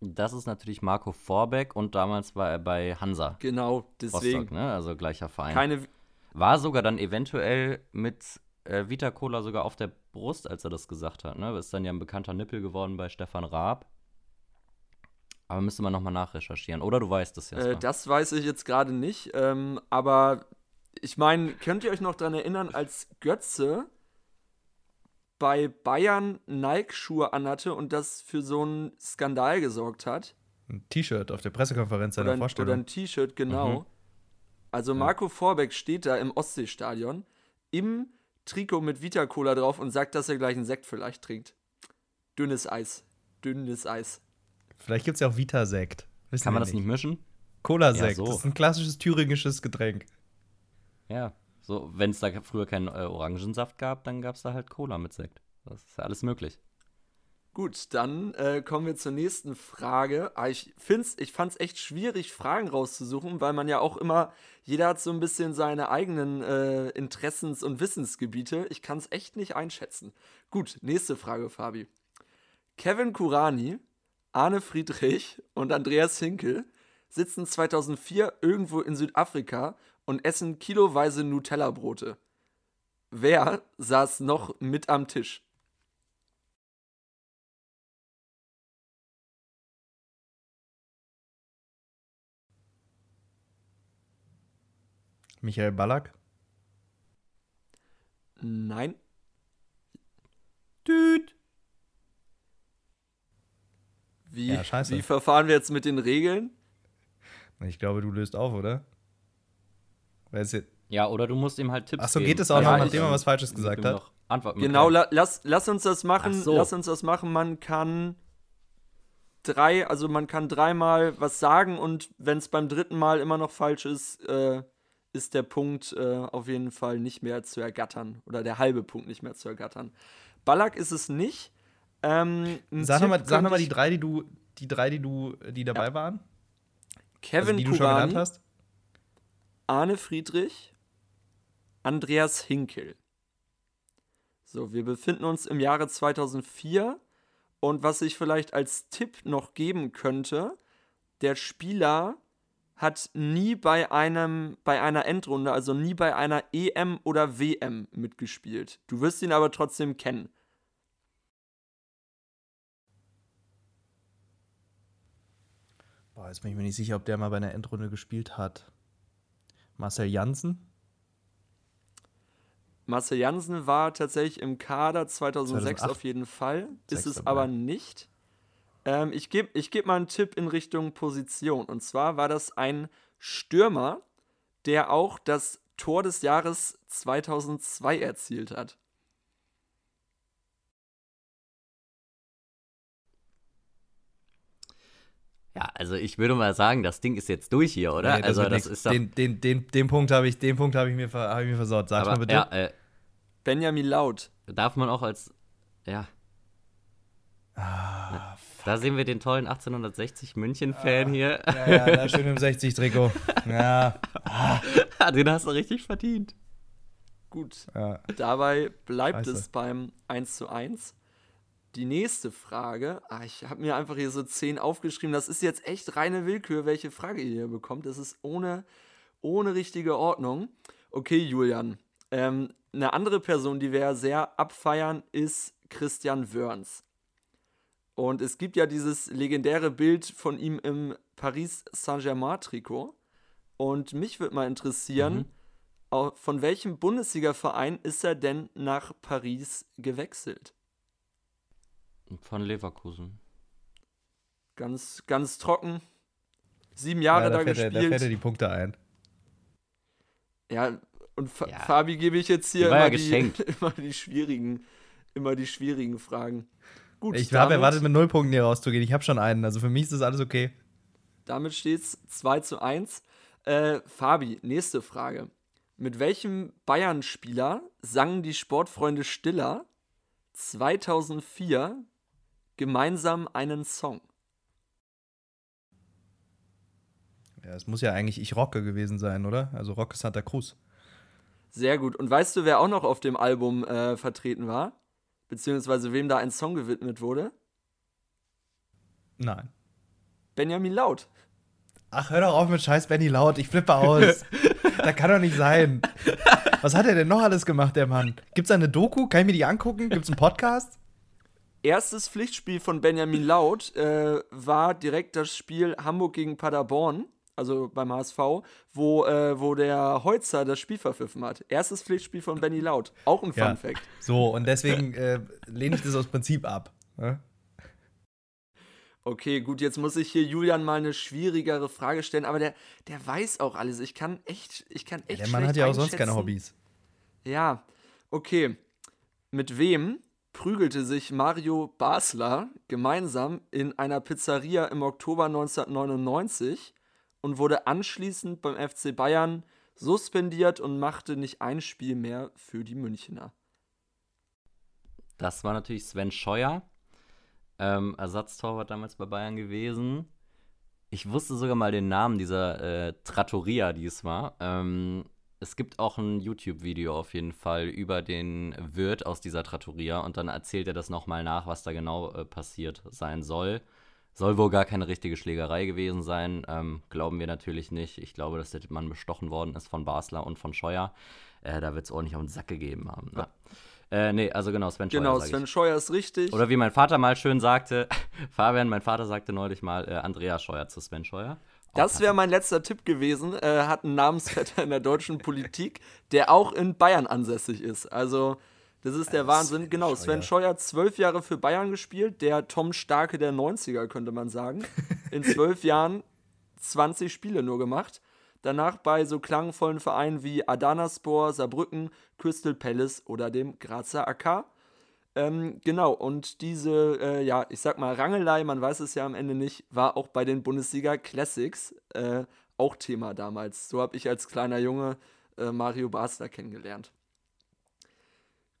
Das ist natürlich Marco Vorbeck und damals war er bei Hansa. Genau, deswegen. Rostock, ne? Also gleicher Verein. Keine war sogar dann eventuell mit äh, Vita Cola sogar auf der Brust, als er das gesagt hat. Ne? Ist dann ja ein bekannter Nippel geworden bei Stefan Raab. Aber müsste man nochmal nachrecherchieren. Oder du weißt es ja. Äh, das weiß ich jetzt gerade nicht. Ähm, aber ich meine, könnt ihr euch noch daran erinnern, als Götze bei Bayern Nike-Schuhe anhatte und das für so einen Skandal gesorgt hat? Ein T-Shirt auf der Pressekonferenz seiner oder, Vorstellung. Oder ein T-Shirt, genau. Mhm. Also Marco ja. Vorbeck steht da im Ostseestadion im Trikot mit Vita Cola drauf und sagt, dass er gleich einen Sekt vielleicht trinkt. Dünnes Eis. Dünnes Eis. Vielleicht gibt es ja auch Vita-Sekt. Kann man das nicht mischen? Cola-Sekt. Ja, so. Das ist ein klassisches thüringisches Getränk. Ja, so, wenn es da früher keinen äh, Orangensaft gab, dann gab es da halt Cola mit Sekt. Das ist ja alles möglich. Gut, dann äh, kommen wir zur nächsten Frage. Ah, ich ich fand es echt schwierig, Fragen rauszusuchen, weil man ja auch immer, jeder hat so ein bisschen seine eigenen äh, Interessens- und Wissensgebiete. Ich kann es echt nicht einschätzen. Gut, nächste Frage, Fabi. Kevin Kurani, Arne Friedrich und Andreas Hinkel sitzen 2004 irgendwo in Südafrika und essen kiloweise Nutella-Brote. Wer saß noch mit am Tisch? Michael Ballack? Nein. Düt. Wie, Ja, wie verfahren wir jetzt mit den Regeln? Ich glaube, du löst auf, oder? Ja, oder du musst ihm halt Tipps Ach so, geben. geht es auch noch, Also, nachdem er ähm, was Falsches gesagt hat? Antworten Genau, la, lass, lass uns das machen. Ach so. Lass uns das machen. Man kann drei, also man kann dreimal was sagen und wenn es beim dritten Mal immer noch falsch ist, äh, ist der Punkt äh, auf jeden Fall nicht mehr zu ergattern. Oder der halbe Punkt nicht mehr zu ergattern. Ballack ist es nicht. Ähm, Sag nochmal sag noch mal die drei, die du, die drei, die du, die dabei waren. Kevin also, die du schon genannt hast. Arne Friedrich, Andreas Hinkel. So, wir befinden uns im Jahre 2004 und was ich vielleicht als Tipp noch geben könnte, der Spieler hat nie bei einem bei einer Endrunde, also nie bei einer EM oder WM mitgespielt. Du wirst ihn aber trotzdem kennen. Boah, jetzt bin ich mir nicht sicher, ob der mal bei einer Endrunde gespielt hat. Marcel Janssen? Marcel Jansen war tatsächlich im Kader 2006 2008. auf jeden Fall, ist Sechs es aber nicht. Ähm, ich gebe ich geb mal einen Tipp in Richtung Position. Und zwar war das ein Stürmer, der auch das Tor des Jahres 2002 erzielt hat. Ja, also ich würde mal sagen, das Ding ist jetzt durch hier, oder? Nee, also wird das nix. ist doch. den, den, den, den Punkt habe ich, den Punkt habe ich, mir hab ich mir versaut. Sag aber, mal bitte. Ja, äh, Benjamin Laut. darf man auch als. Ja. Ah, da sehen wir den tollen 1860 München-Fan hier. ja, ja, da schön im 60-Trikot. Ja, den hast du richtig verdient. Gut, ja. dabei bleibt Scheiße. es beim 1 zu 1. Die nächste Frage, ah, ich habe mir einfach hier so 10 aufgeschrieben, das ist jetzt echt reine Willkür, welche Frage ihr hier bekommt. Das ist ohne, ohne richtige Ordnung. Okay, Julian. Ähm, eine andere Person, die wir ja sehr abfeiern, ist Christian Wörns. Und es gibt ja dieses legendäre Bild von ihm im Paris Saint-Germain-Trikot. Und mich würde mal interessieren, au- von welchem Bundesliga-Verein ist er denn nach Paris gewechselt? Von Leverkusen. Ganz, ganz trocken. Sieben Jahre ja, da, da, fährt er, da gespielt. fährt er die Punkte ein. ja, und Fa Ja. Fabi gebe ich jetzt hier war ja immer, die, geschenkt. immer die schwierigen, immer die schwierigen Fragen. Gut, Ich habe erwartet, mit null Punkten hier rauszugehen. Ich habe schon einen. Also für mich ist das alles okay. Damit steht es 2 zu 1. Äh, Fabi, nächste Frage. Mit welchem Bayern-Spieler sangen die Sportfreunde Stiller 2004 gemeinsam einen Song? Ja, es muss ja eigentlich Ich Rocke gewesen sein, oder? Also Rocke Santa Cruz. Sehr gut. Und weißt du, wer auch noch auf dem Album äh, vertreten war? Beziehungsweise wem da ein Song gewidmet wurde? Nein. Benjamin Laut. Ach, hör doch auf mit Scheiß Benny Laut. Ich flippe aus. das kann doch nicht sein. Was hat er denn noch alles gemacht, der Mann? Gibt's da eine Doku? Kann ich mir die angucken? Gibt's einen Podcast? Erstes Pflichtspiel von Benjamin Laut äh, war direkt das Spiel Hamburg gegen Paderborn, also beim HSV, wo, äh, wo der Heutzer das Spiel verpfiffen hat. Erstes Pflichtspiel von Benny Laut. Auch ein Ja. Fun Fact. So, und deswegen äh, lehne ich das aus Prinzip ab. Ne? Okay, gut, jetzt muss ich hier Julian mal eine schwierigere Frage stellen, aber der, der weiß auch alles. Ich kann echt, ich kann Ja, echt der Mann hat ja auch sonst keine. Hobbys. Ja, okay. Mit wem prügelte sich Mario Basler gemeinsam in einer Pizzeria im Oktober 1999 und wurde anschließend beim FC Bayern suspendiert und machte nicht ein Spiel mehr für die Münchner. Das war natürlich Sven Scheuer, ähm, Ersatztorwart damals bei Bayern gewesen. Ich wusste sogar mal den Namen dieser äh, Trattoria, die es war. Ähm, es gibt auch ein YouTube-Video auf jeden Fall über den Wirt aus dieser Trattoria und dann erzählt er das nochmal nach, was da genau äh, passiert sein soll. Soll wohl gar keine richtige Schlägerei gewesen sein. Ähm, glauben wir natürlich nicht. Ich glaube, dass der Mann bestochen worden ist von Basler und von Scheuer. Äh, da wird es ordentlich auf den Sack gegeben haben. Ne? Äh, nee, also genau, Sven Scheuer. Genau, Sven. Scheuer ist richtig. Oder wie mein Vater mal schön sagte, Fabian, mein Vater sagte neulich mal äh, Andrea Scheuer zu Sven Scheuer. Das wäre mein letzter Tipp gewesen. Äh, hat einen Namensvetter in der deutschen Politik, der auch in Bayern ansässig ist. Also, das ist der Äh, Wahnsinn. Sven genau, Sven Scheuer zwölf Jahre für Bayern gespielt. Der Tom Starke der 90er, könnte man sagen. In zwölf Jahren 20 Spiele nur gemacht. Danach bei so klangvollen Vereinen wie Adanaspor, Saarbrücken, Crystal Palace oder dem Grazer AK. Ähm, genau, und diese, äh, ja, ich sag mal, Rangelei, man weiß es ja am Ende nicht, war auch bei den Bundesliga Classics äh, auch Thema damals. So habe ich als kleiner Junge äh, Mario Basler kennengelernt.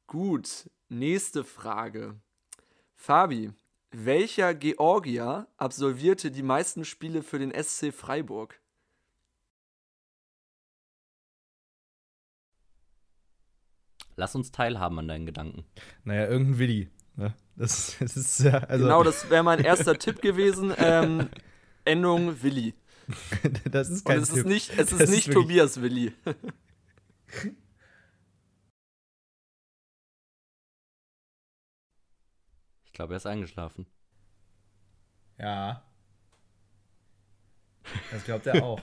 Gut, nächste Frage. Fabi, welcher Georgier absolvierte die meisten Spiele für den SC Freiburg? Lass uns teilhaben an deinen Gedanken. Naja, irgendein Willi. Ne? Das, das ist ja, also, Genau, das wäre mein erster Tipp gewesen. Ähm, Endung Willi. das ist Und kein es Tipp. ist nicht, es ist Das nicht wirklich- Tobias Willi. Ich glaube, er ist eingeschlafen. Ja. Das glaubt er auch.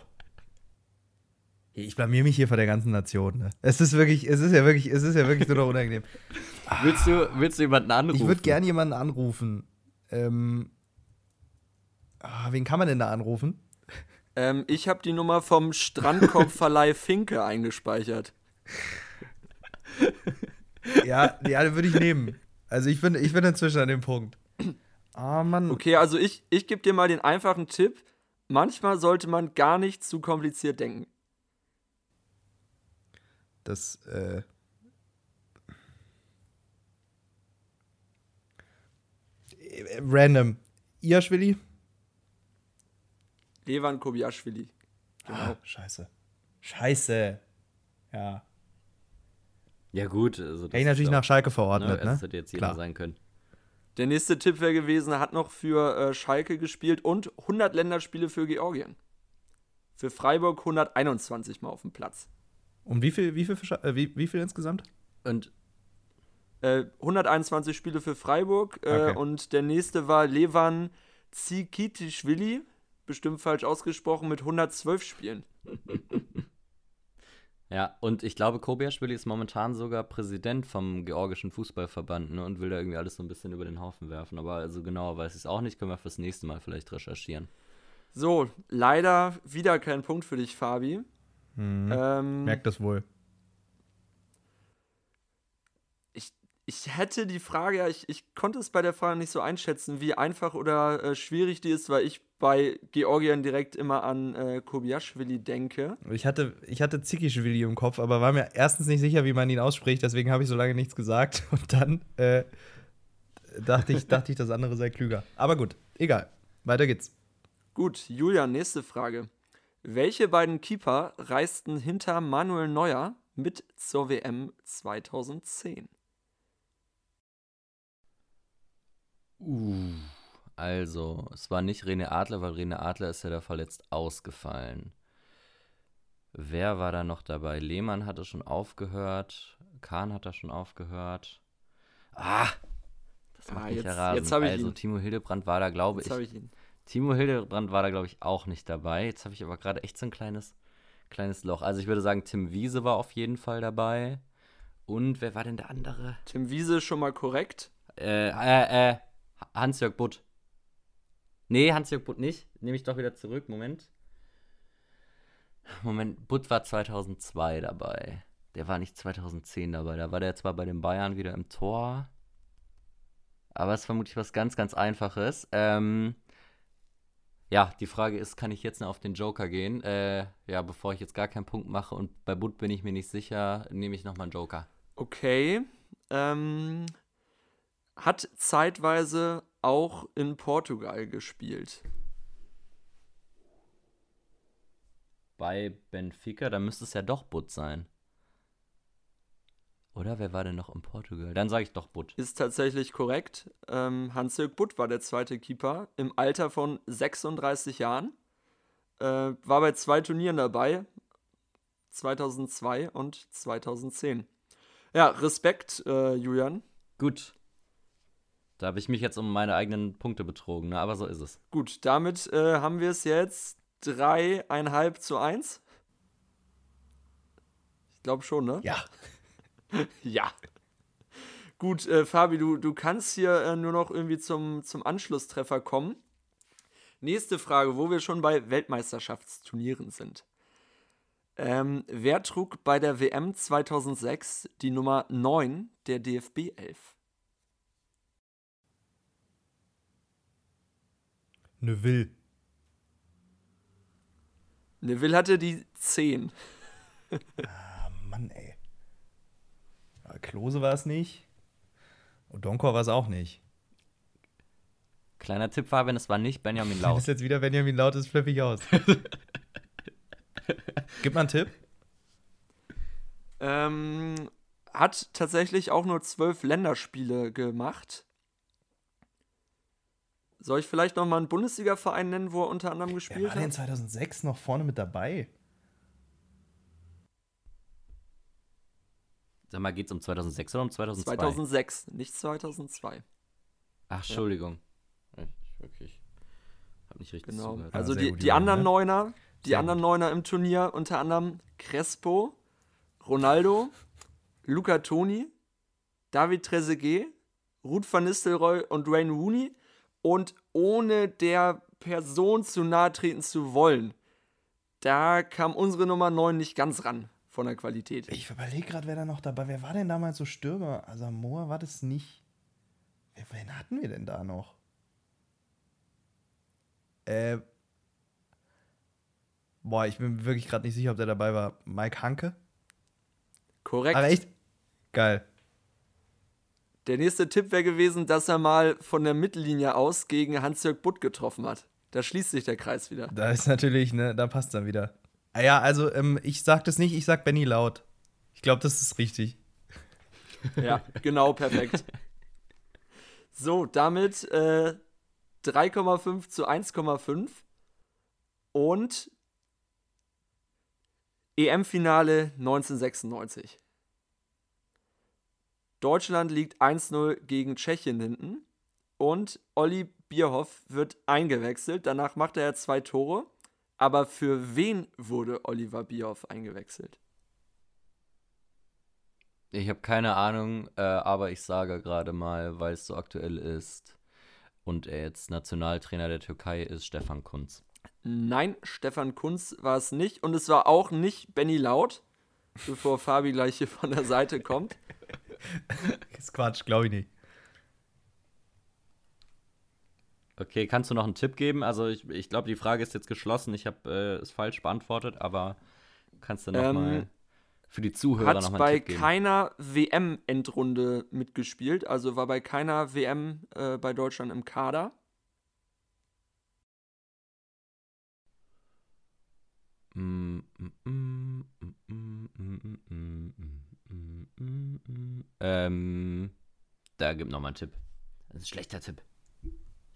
Ich blamier mich hier vor der ganzen Nation. Ne? Es ist wirklich, es ist ja wirklich, es ist ja wirklich nur noch unangenehm. Willst du, willst du jemanden anrufen? Ich würde gerne jemanden anrufen. Ähm, ah, wen kann man denn da anrufen? Ähm, ich habe die Nummer vom Strandkorbverleih Finke eingespeichert. Ja, ja, den würde ich nehmen. Also ich bin, ich bin inzwischen an dem Punkt. Ah, Mann. Okay, also ich, ich gebe dir mal den einfachen Tipp. Manchmal sollte man gar nicht zu kompliziert denken. Das, äh. äh, Random. Iaschwili? Levan Kobiaschwili. Genau. Ah, scheiße. Scheiße. Ja. Ja, gut. Also Hätte ich natürlich nach Schalke verordnet, ne? ne? Das hätte jetzt jeder Klar. sein können. Der nächste Tipp wäre gewesen, er hat noch für äh, Schalke gespielt und 100 Länderspiele für Georgien. Für Freiburg 121 Mal auf dem Platz. Und wie viel, wie viel, äh, wie, wie viel insgesamt? Und Äh, 121 Spiele für Freiburg äh, Okay. und der nächste war Levan Zikitischwili, bestimmt falsch ausgesprochen, mit 112 Spielen. ja, und ich glaube, Kobiaschwili ist momentan sogar Präsident vom georgischen Fußballverband ne, und will da irgendwie alles so ein bisschen über den Haufen werfen. Aber also genauer weiß ich es auch nicht. Können wir fürs nächste Mal vielleicht recherchieren. So, leider wieder kein Punkt für dich, Fabi. Mhm. Ähm, Merkt das wohl. Ich hätte die Frage, ja, ich, ich konnte es bei der Frage nicht so einschätzen, wie einfach oder äh, schwierig die ist, weil ich bei Georgien direkt immer an äh, Kobiaschwili denke. Ich hatte, ich hatte Zikischwili im Kopf, aber war mir erstens nicht sicher, wie man ihn ausspricht, deswegen habe ich so lange nichts gesagt. Und dann äh, dachte, ich, dachte ich, das andere sei klüger. Aber gut, egal. Weiter geht's. Gut, Julian, nächste Frage. Welche beiden Keeper reisten hinter Manuel Neuer mit zur WM 2010? Uh, also, es war nicht Rene Adler, weil Rene Adler ist ja da verletzt ausgefallen. Wer war da noch dabei? Lehmann hatte schon aufgehört. Kahn hat da schon aufgehört. Ah! Das macht Ah, mich jetzt- ja rasend. jetzt Also, ihn. Timo Hildebrand war da, glaube Jetzt ich. habe ich ihn. Timo Hildebrand war da, glaube ich, auch nicht dabei. Jetzt habe ich aber gerade echt so ein kleines, kleines Loch. Also, ich würde sagen, Tim Wiese war auf jeden Fall dabei. Und wer war denn der andere? Tim Wiese schon mal korrekt. Äh, äh, äh, Hans-Jörg Butt. Nee, Hans-Jörg Butt nicht. Nehme ich doch wieder zurück. Moment. Moment, Butt war 2002 dabei. Der war nicht 2010 dabei. Da war der zwar bei den Bayern wieder im Tor. Aber es ist vermutlich was ganz, ganz Einfaches. Ähm, Ja, die Frage ist, kann ich jetzt noch auf den Joker gehen? Äh, ja, bevor ich jetzt gar keinen Punkt mache und bei Butt bin ich mir nicht sicher, nehme ich nochmal einen Joker. Okay. Ähm, hat zeitweise auch in Portugal gespielt. Bei Benfica, dann müsste es ja doch Butt sein. Oder wer war denn noch in Portugal? Dann sage ich doch Butt. Ist tatsächlich korrekt. Ähm, Hans-Jörg Butt war der zweite Keeper im Alter von 36 Jahren. Äh, war bei zwei Turnieren dabei, 2002 und 2010. Ja, Respekt, äh, Julian. Gut. Da habe ich mich jetzt um meine eigenen Punkte betrogen, ne? aber so ist es. Gut, damit äh, haben wir es jetzt dreieinhalb zu eins. Ich glaube schon, ne? Ja. ja. Gut, äh, Fabi, du, du kannst hier äh, nur noch irgendwie zum, zum Anschlusstreffer kommen. Nächste Frage, wo wir schon bei Weltmeisterschaftsturnieren sind. Ähm, wer trug bei der WM 2006 die Nummer 9 der DFB 11? Neville. Neville hatte die 10. Ah, Mann, ey. Klose war es nicht. Odonkor war es auch nicht. Kleiner Tipp, Fabian, es war nicht Benjamin Das Laut. ist jetzt wieder Benjamin Laut, ist flippig aus. Gib mal einen Tipp. Ähm, hat tatsächlich auch nur zwölf Länderspiele gemacht. Soll ich vielleicht noch mal einen Bundesliga-Verein nennen, wo er unter anderem Wer gespielt war denn hat? 2006 noch vorne mit dabei? Sag mal, geht's um 2006 oder um 2002? 2006, nicht 2002. Ach, Entschuldigung. Ich wirklich. Hab nicht richtig Genau. zugehört. Also sehr die, die anderen ne? Neuner, die Sehr anderen gut. Neuner im Turnier, unter anderem Crespo, Ronaldo, Luca Toni, David Trezeguet, Ruth van Nistelrooy und Wayne Rooney. Und ohne der Person zu nahe treten zu wollen, da kam unsere Nummer 9 nicht ganz ran von der Qualität. Ich überlege gerade, wer da noch dabei Wer war denn damals so Stürmer? Also Moa war das nicht. Wen hatten wir denn da noch? Äh. Boah, ich bin wirklich gerade nicht sicher, ob der dabei war. Mike Hanke? Korrekt. Aber echt? Geil. Der nächste Tipp wäre gewesen, dass er mal von der Mittellinie aus gegen Hans-Jörg Butt getroffen hat. Da schließt sich der Kreis wieder. Da ist natürlich, ne, da passt dann wieder. Ah ja, also ähm, ich sag das nicht, ich sag Benny Laut. Ich glaube, das ist richtig. Ja, genau, perfekt. So, damit äh, 3,5 zu 1,5 und EM-Finale 1996. Deutschland liegt 1-0 gegen Tschechien hinten und Olli Bierhoff wird eingewechselt. Danach macht er zwei Tore. Aber für wen wurde Oliver Bierhoff eingewechselt? Ich habe keine Ahnung, äh, aber ich sage gerade mal, weil es so aktuell ist und er jetzt Nationaltrainer der Türkei ist, Stefan Kunz. Nein, Stefan Kunz war es nicht. Und es war auch nicht Benny Laut, bevor Fabi gleich hier von der Seite kommt. Das ist Quatsch, glaube ich nicht. Okay, kannst du noch einen Tipp geben? Also ich, ich glaube, die Frage ist jetzt geschlossen. Ich habe äh, es falsch beantwortet, aber kannst du noch ähm, mal für die Zuhörer nochmal einen Tipp geben? keiner WM-Endrunde mitgespielt, also war bei keiner WM äh, bei Deutschland im Kader. Ähm, da gibt noch mal einen Tipp. Das ist ein schlechter Tipp.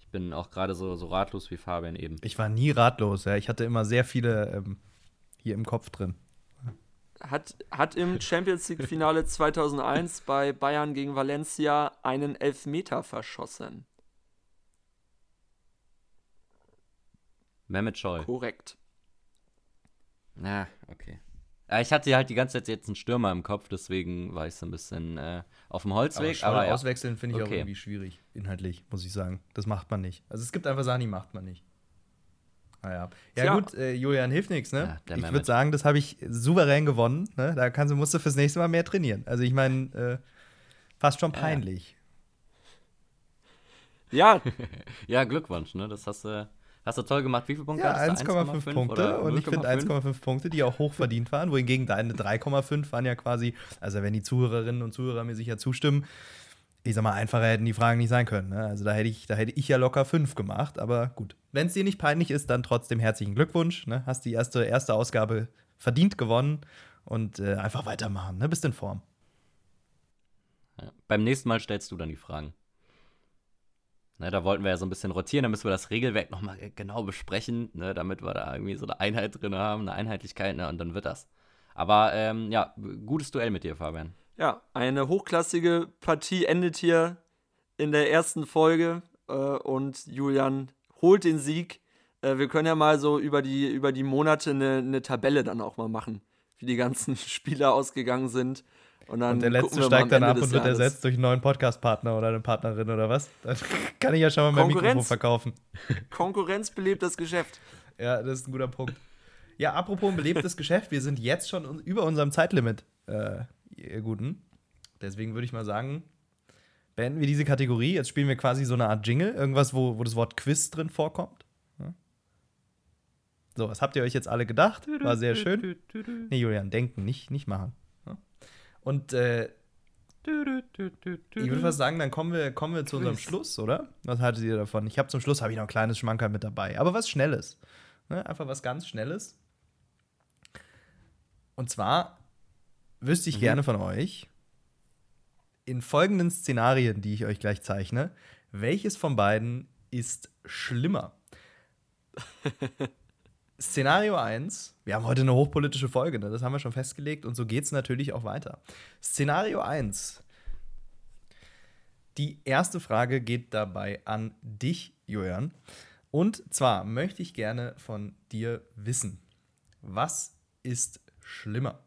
Ich bin auch gerade so, so ratlos wie Fabian eben. Ich war nie ratlos, ja. Ich hatte immer sehr viele ähm, hier im Kopf drin. Hat, hat im Champions League-Finale 2001 bei Bayern gegen Valencia einen Elfmeter verschossen. Mehmet Scholl. Korrekt. Na, okay. Ich hatte halt die ganze Zeit jetzt einen Stürmer im Kopf, deswegen war ich so ein bisschen äh, auf dem Holzweg. Scholl Aber, ja. auswechseln finde ich auch Okay. irgendwie schwierig, inhaltlich, muss ich sagen. Das macht man nicht. Also es gibt einfach Sachen, die macht man nicht. Ah ja. Ja, gut, äh, Julian hilft nichts, ne? Ja, ich würde sagen, das habe ich souverän gewonnen. Ne? Da kannst, du- musst du fürs nächste Mal mehr trainieren. Also ich meine, äh, fast schon peinlich. Ja, ja, Glückwunsch, ne? Das hast du, Hast du toll gemacht. Wie viele Punkte Ja, hattest du? 1,5 Punkte. Und ich finde 1,5 Punkte, die auch hoch verdient waren. Wohingegen deine 3,5 waren ja quasi, also wenn die Zuhörerinnen und Zuhörer mir sicher zustimmen, ich sag mal, einfacher hätten die Fragen nicht sein können. Ne? Also da hätte, ich, da hätte ich ja locker 5 gemacht. Aber gut, wenn es dir nicht peinlich ist, dann trotzdem herzlichen Glückwunsch. Ne? Hast die erste, erste Ausgabe verdient gewonnen und äh, einfach weitermachen. Ne? Bist in Form. Ja. Beim nächsten Mal stellst du dann die Fragen. Ne, da wollten wir ja so ein bisschen rotieren, dann müssen wir das Regelwerk nochmal genau besprechen, ne, damit wir da irgendwie so eine Einheit drin haben, eine Einheitlichkeit, ne, und dann wird das. Aber ähm, ja, gutes Duell mit dir, Fabian. Ja, eine hochklassige Partie endet hier in der ersten Folge äh, und Julian holt den Sieg. Äh, wir können ja mal so über die, über die Monate eine, eine Tabelle dann auch mal machen, wie die ganzen Spieler ausgegangen sind. Und, dann und der letzte steigt dann ab und wird Jahres. ersetzt durch einen neuen Podcast-Partner oder eine Partnerin oder was? Dann kann ich ja schon mal mein Mikrofon verkaufen. Konkurrenz belebt das Geschäft. Ja, das ist ein guter Punkt. Ja, apropos belebtes Geschäft, wir sind jetzt schon über unserem Zeitlimit, äh, ihr Guten. Deswegen würde ich mal sagen, beenden wir diese Kategorie. Jetzt spielen wir quasi so eine Art Jingle, irgendwas, wo, wo das Wort Quiz drin vorkommt. So, was habt ihr euch jetzt alle gedacht? War sehr schön. Nee, Julian, denken, nicht, nicht machen. Und äh, ich würde fast sagen, dann kommen wir, kommen wir zu unserem Schluss, oder? Was haltet ihr davon? Ich habe zum Schluss habe ich noch ein kleines Schmankerl mit dabei, aber was Schnelles. Ne? Einfach was ganz Schnelles. Und zwar wüsste ich mhm. gerne von euch, in folgenden Szenarien, die ich euch gleich zeichne, welches von beiden ist schlimmer? Szenario 1, wir haben heute eine hochpolitische Folge, ne? das haben wir schon festgelegt und so geht es natürlich auch weiter. Szenario 1. Die erste Frage geht dabei an dich, Julian. Und zwar möchte ich gerne von dir wissen, was ist schlimmer?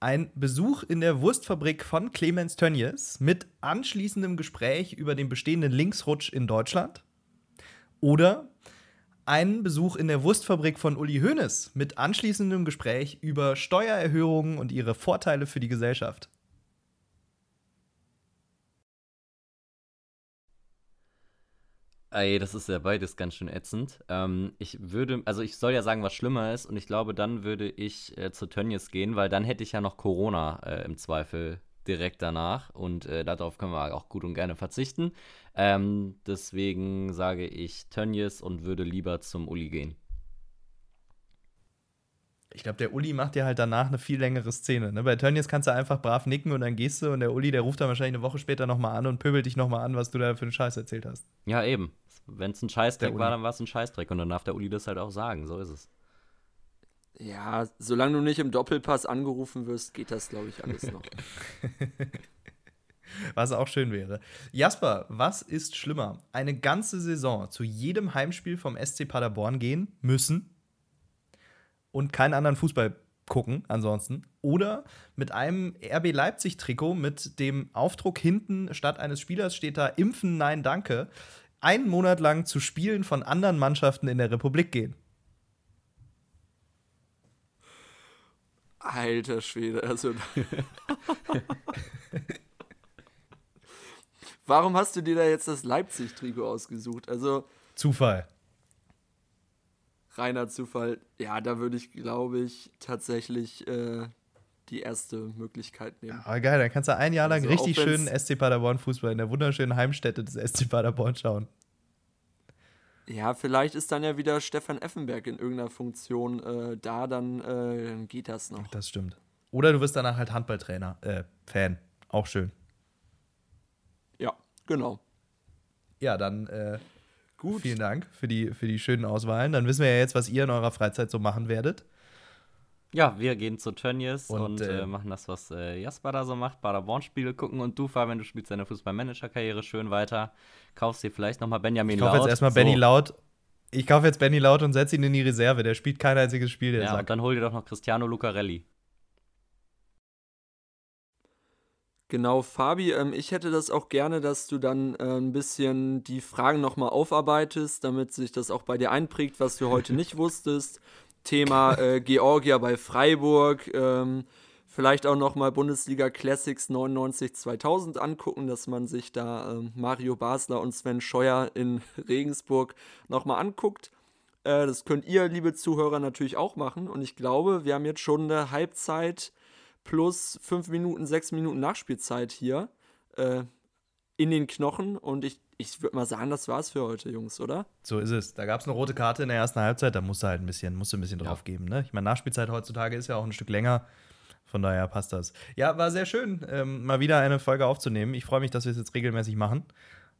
Ein Besuch in der Wurstfabrik von Clemens Tönnies mit anschließendem Gespräch über den bestehenden Linksrutsch in Deutschland? Oder einen Besuch in der Wurstfabrik von Uli Hoeneß mit anschließendem Gespräch über Steuererhöhungen und ihre Vorteile für die Gesellschaft. Ey, das ist ja beides ganz schön ätzend. Ähm, ich würde, also ich soll ja sagen, was schlimmer ist, und ich glaube, dann würde ich äh, zu Tönnies gehen, weil dann hätte ich ja noch Corona äh, im Zweifel direkt danach und äh, darauf können wir auch gut und gerne verzichten. Ähm, deswegen sage ich Tönnies und würde lieber zum Uli gehen. Ich glaube, der Uli macht dir halt danach eine viel längere Szene. Ne? Bei Tönnies kannst du einfach brav nicken und dann gehst du und der Uli, der ruft dann wahrscheinlich eine Woche später nochmal an und pöbelt dich nochmal an, was du da für einen Scheiß erzählt hast. Ja, eben. Wenn es ein Scheißdreck war, dann war es ein Scheißdreck und dann darf der Uli das halt auch sagen. So ist es. Ja, solange du nicht im Doppelpass angerufen wirst, geht das, glaube ich, alles noch. was auch schön wäre. Jasper, was ist schlimmer? Eine ganze Saison zu jedem Heimspiel vom SC Paderborn gehen müssen und keinen anderen Fußball gucken ansonsten oder mit einem RB Leipzig Trikot mit dem Aufdruck hinten statt eines Spielers steht da impfen nein danke einen Monat lang zu Spielen von anderen Mannschaften in der Republik gehen. Alter Schwede, also. Warum hast du dir da jetzt das Leipzig-Trikot ausgesucht? Also. Zufall. Reiner Zufall. Ja, da würde ich, glaube ich, tatsächlich äh, die erste Möglichkeit nehmen. Aber geil, dann kannst du ein Jahr lang also richtig schönen SC Paderborn Fußball in der wunderschönen Heimstätte des SC Paderborn schauen. Ja, vielleicht ist dann ja wieder Stefan Effenberg in irgendeiner Funktion äh, da, dann äh, geht das noch. Das stimmt. Oder du wirst danach halt Handballtrainer, äh, Fan. Auch schön. Ja, genau. Ja, dann äh, gut. Vielen Dank für die, für die schönen Auswahlen. Dann wissen wir ja jetzt, was ihr in eurer Freizeit so machen werdet. Ja, wir gehen zu Tönnies und, und äh, äh, machen das, was äh, Jasper da so macht, Paderborn-Spiele gucken und du, Fabian, du spielst deine Fußballmanager-Karriere schön weiter, kaufst dir vielleicht nochmal Benjamin Laut. Ich kaufe jetzt erstmal so. Benny Laut. Ich kaufe jetzt Benny Laut und setze ihn in die Reserve. Der spielt kein einziges Spiel, der Ja, sagt. und dann hol dir doch noch Cristiano Lucarelli. Genau, Fabi, ähm, ich hätte das auch gerne, dass du dann äh, ein bisschen die Fragen nochmal aufarbeitest, damit sich das auch bei dir einprägt, was du heute nicht wusstest. Thema äh, Georgia bei Freiburg, ähm, vielleicht auch nochmal Bundesliga Classics 99-2000 angucken, dass man sich da ähm, Mario Basler und Sven Scheuer in Regensburg nochmal anguckt. Äh, das könnt ihr, liebe Zuhörer, natürlich auch machen. Und ich glaube, wir haben jetzt schon eine Halbzeit plus fünf Minuten, sechs Minuten Nachspielzeit hier äh, in den Knochen. Und ich, ich würde mal sagen, das war's für heute, Jungs, oder? So ist es. Da gab es eine rote Karte in der ersten Halbzeit, da musst du halt ein bisschen, musst du ein bisschen drauf geben. Ne? Ich meine, Nachspielzeit heutzutage ist ja auch ein Stück länger. Von daher passt das. Ja, war sehr schön, ähm, mal wieder eine Folge aufzunehmen. Ich freue mich, dass wir es jetzt regelmäßig machen.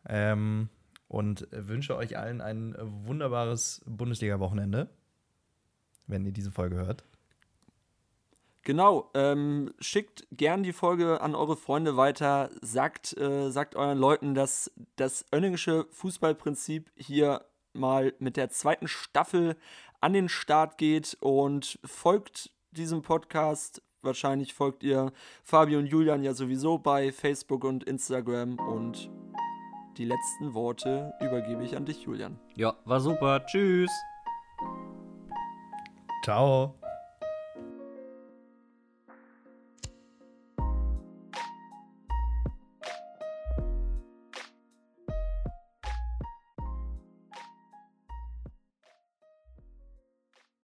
Ähm, und wünsche euch allen ein wunderbares Bundesliga-Wochenende, wenn ihr diese Folge hört. Genau, ähm, schickt gern die Folge an eure Freunde weiter, sagt, äh, sagt euren Leuten, dass das Önningische Fußballprinzip hier mal mit der zweiten Staffel an den Start geht und folgt diesem Podcast. Wahrscheinlich folgt ihr Fabio und Julian ja sowieso bei Facebook und Instagram und die letzten Worte übergebe ich an dich, Julian. Ja, war super. Tschüss. Ciao.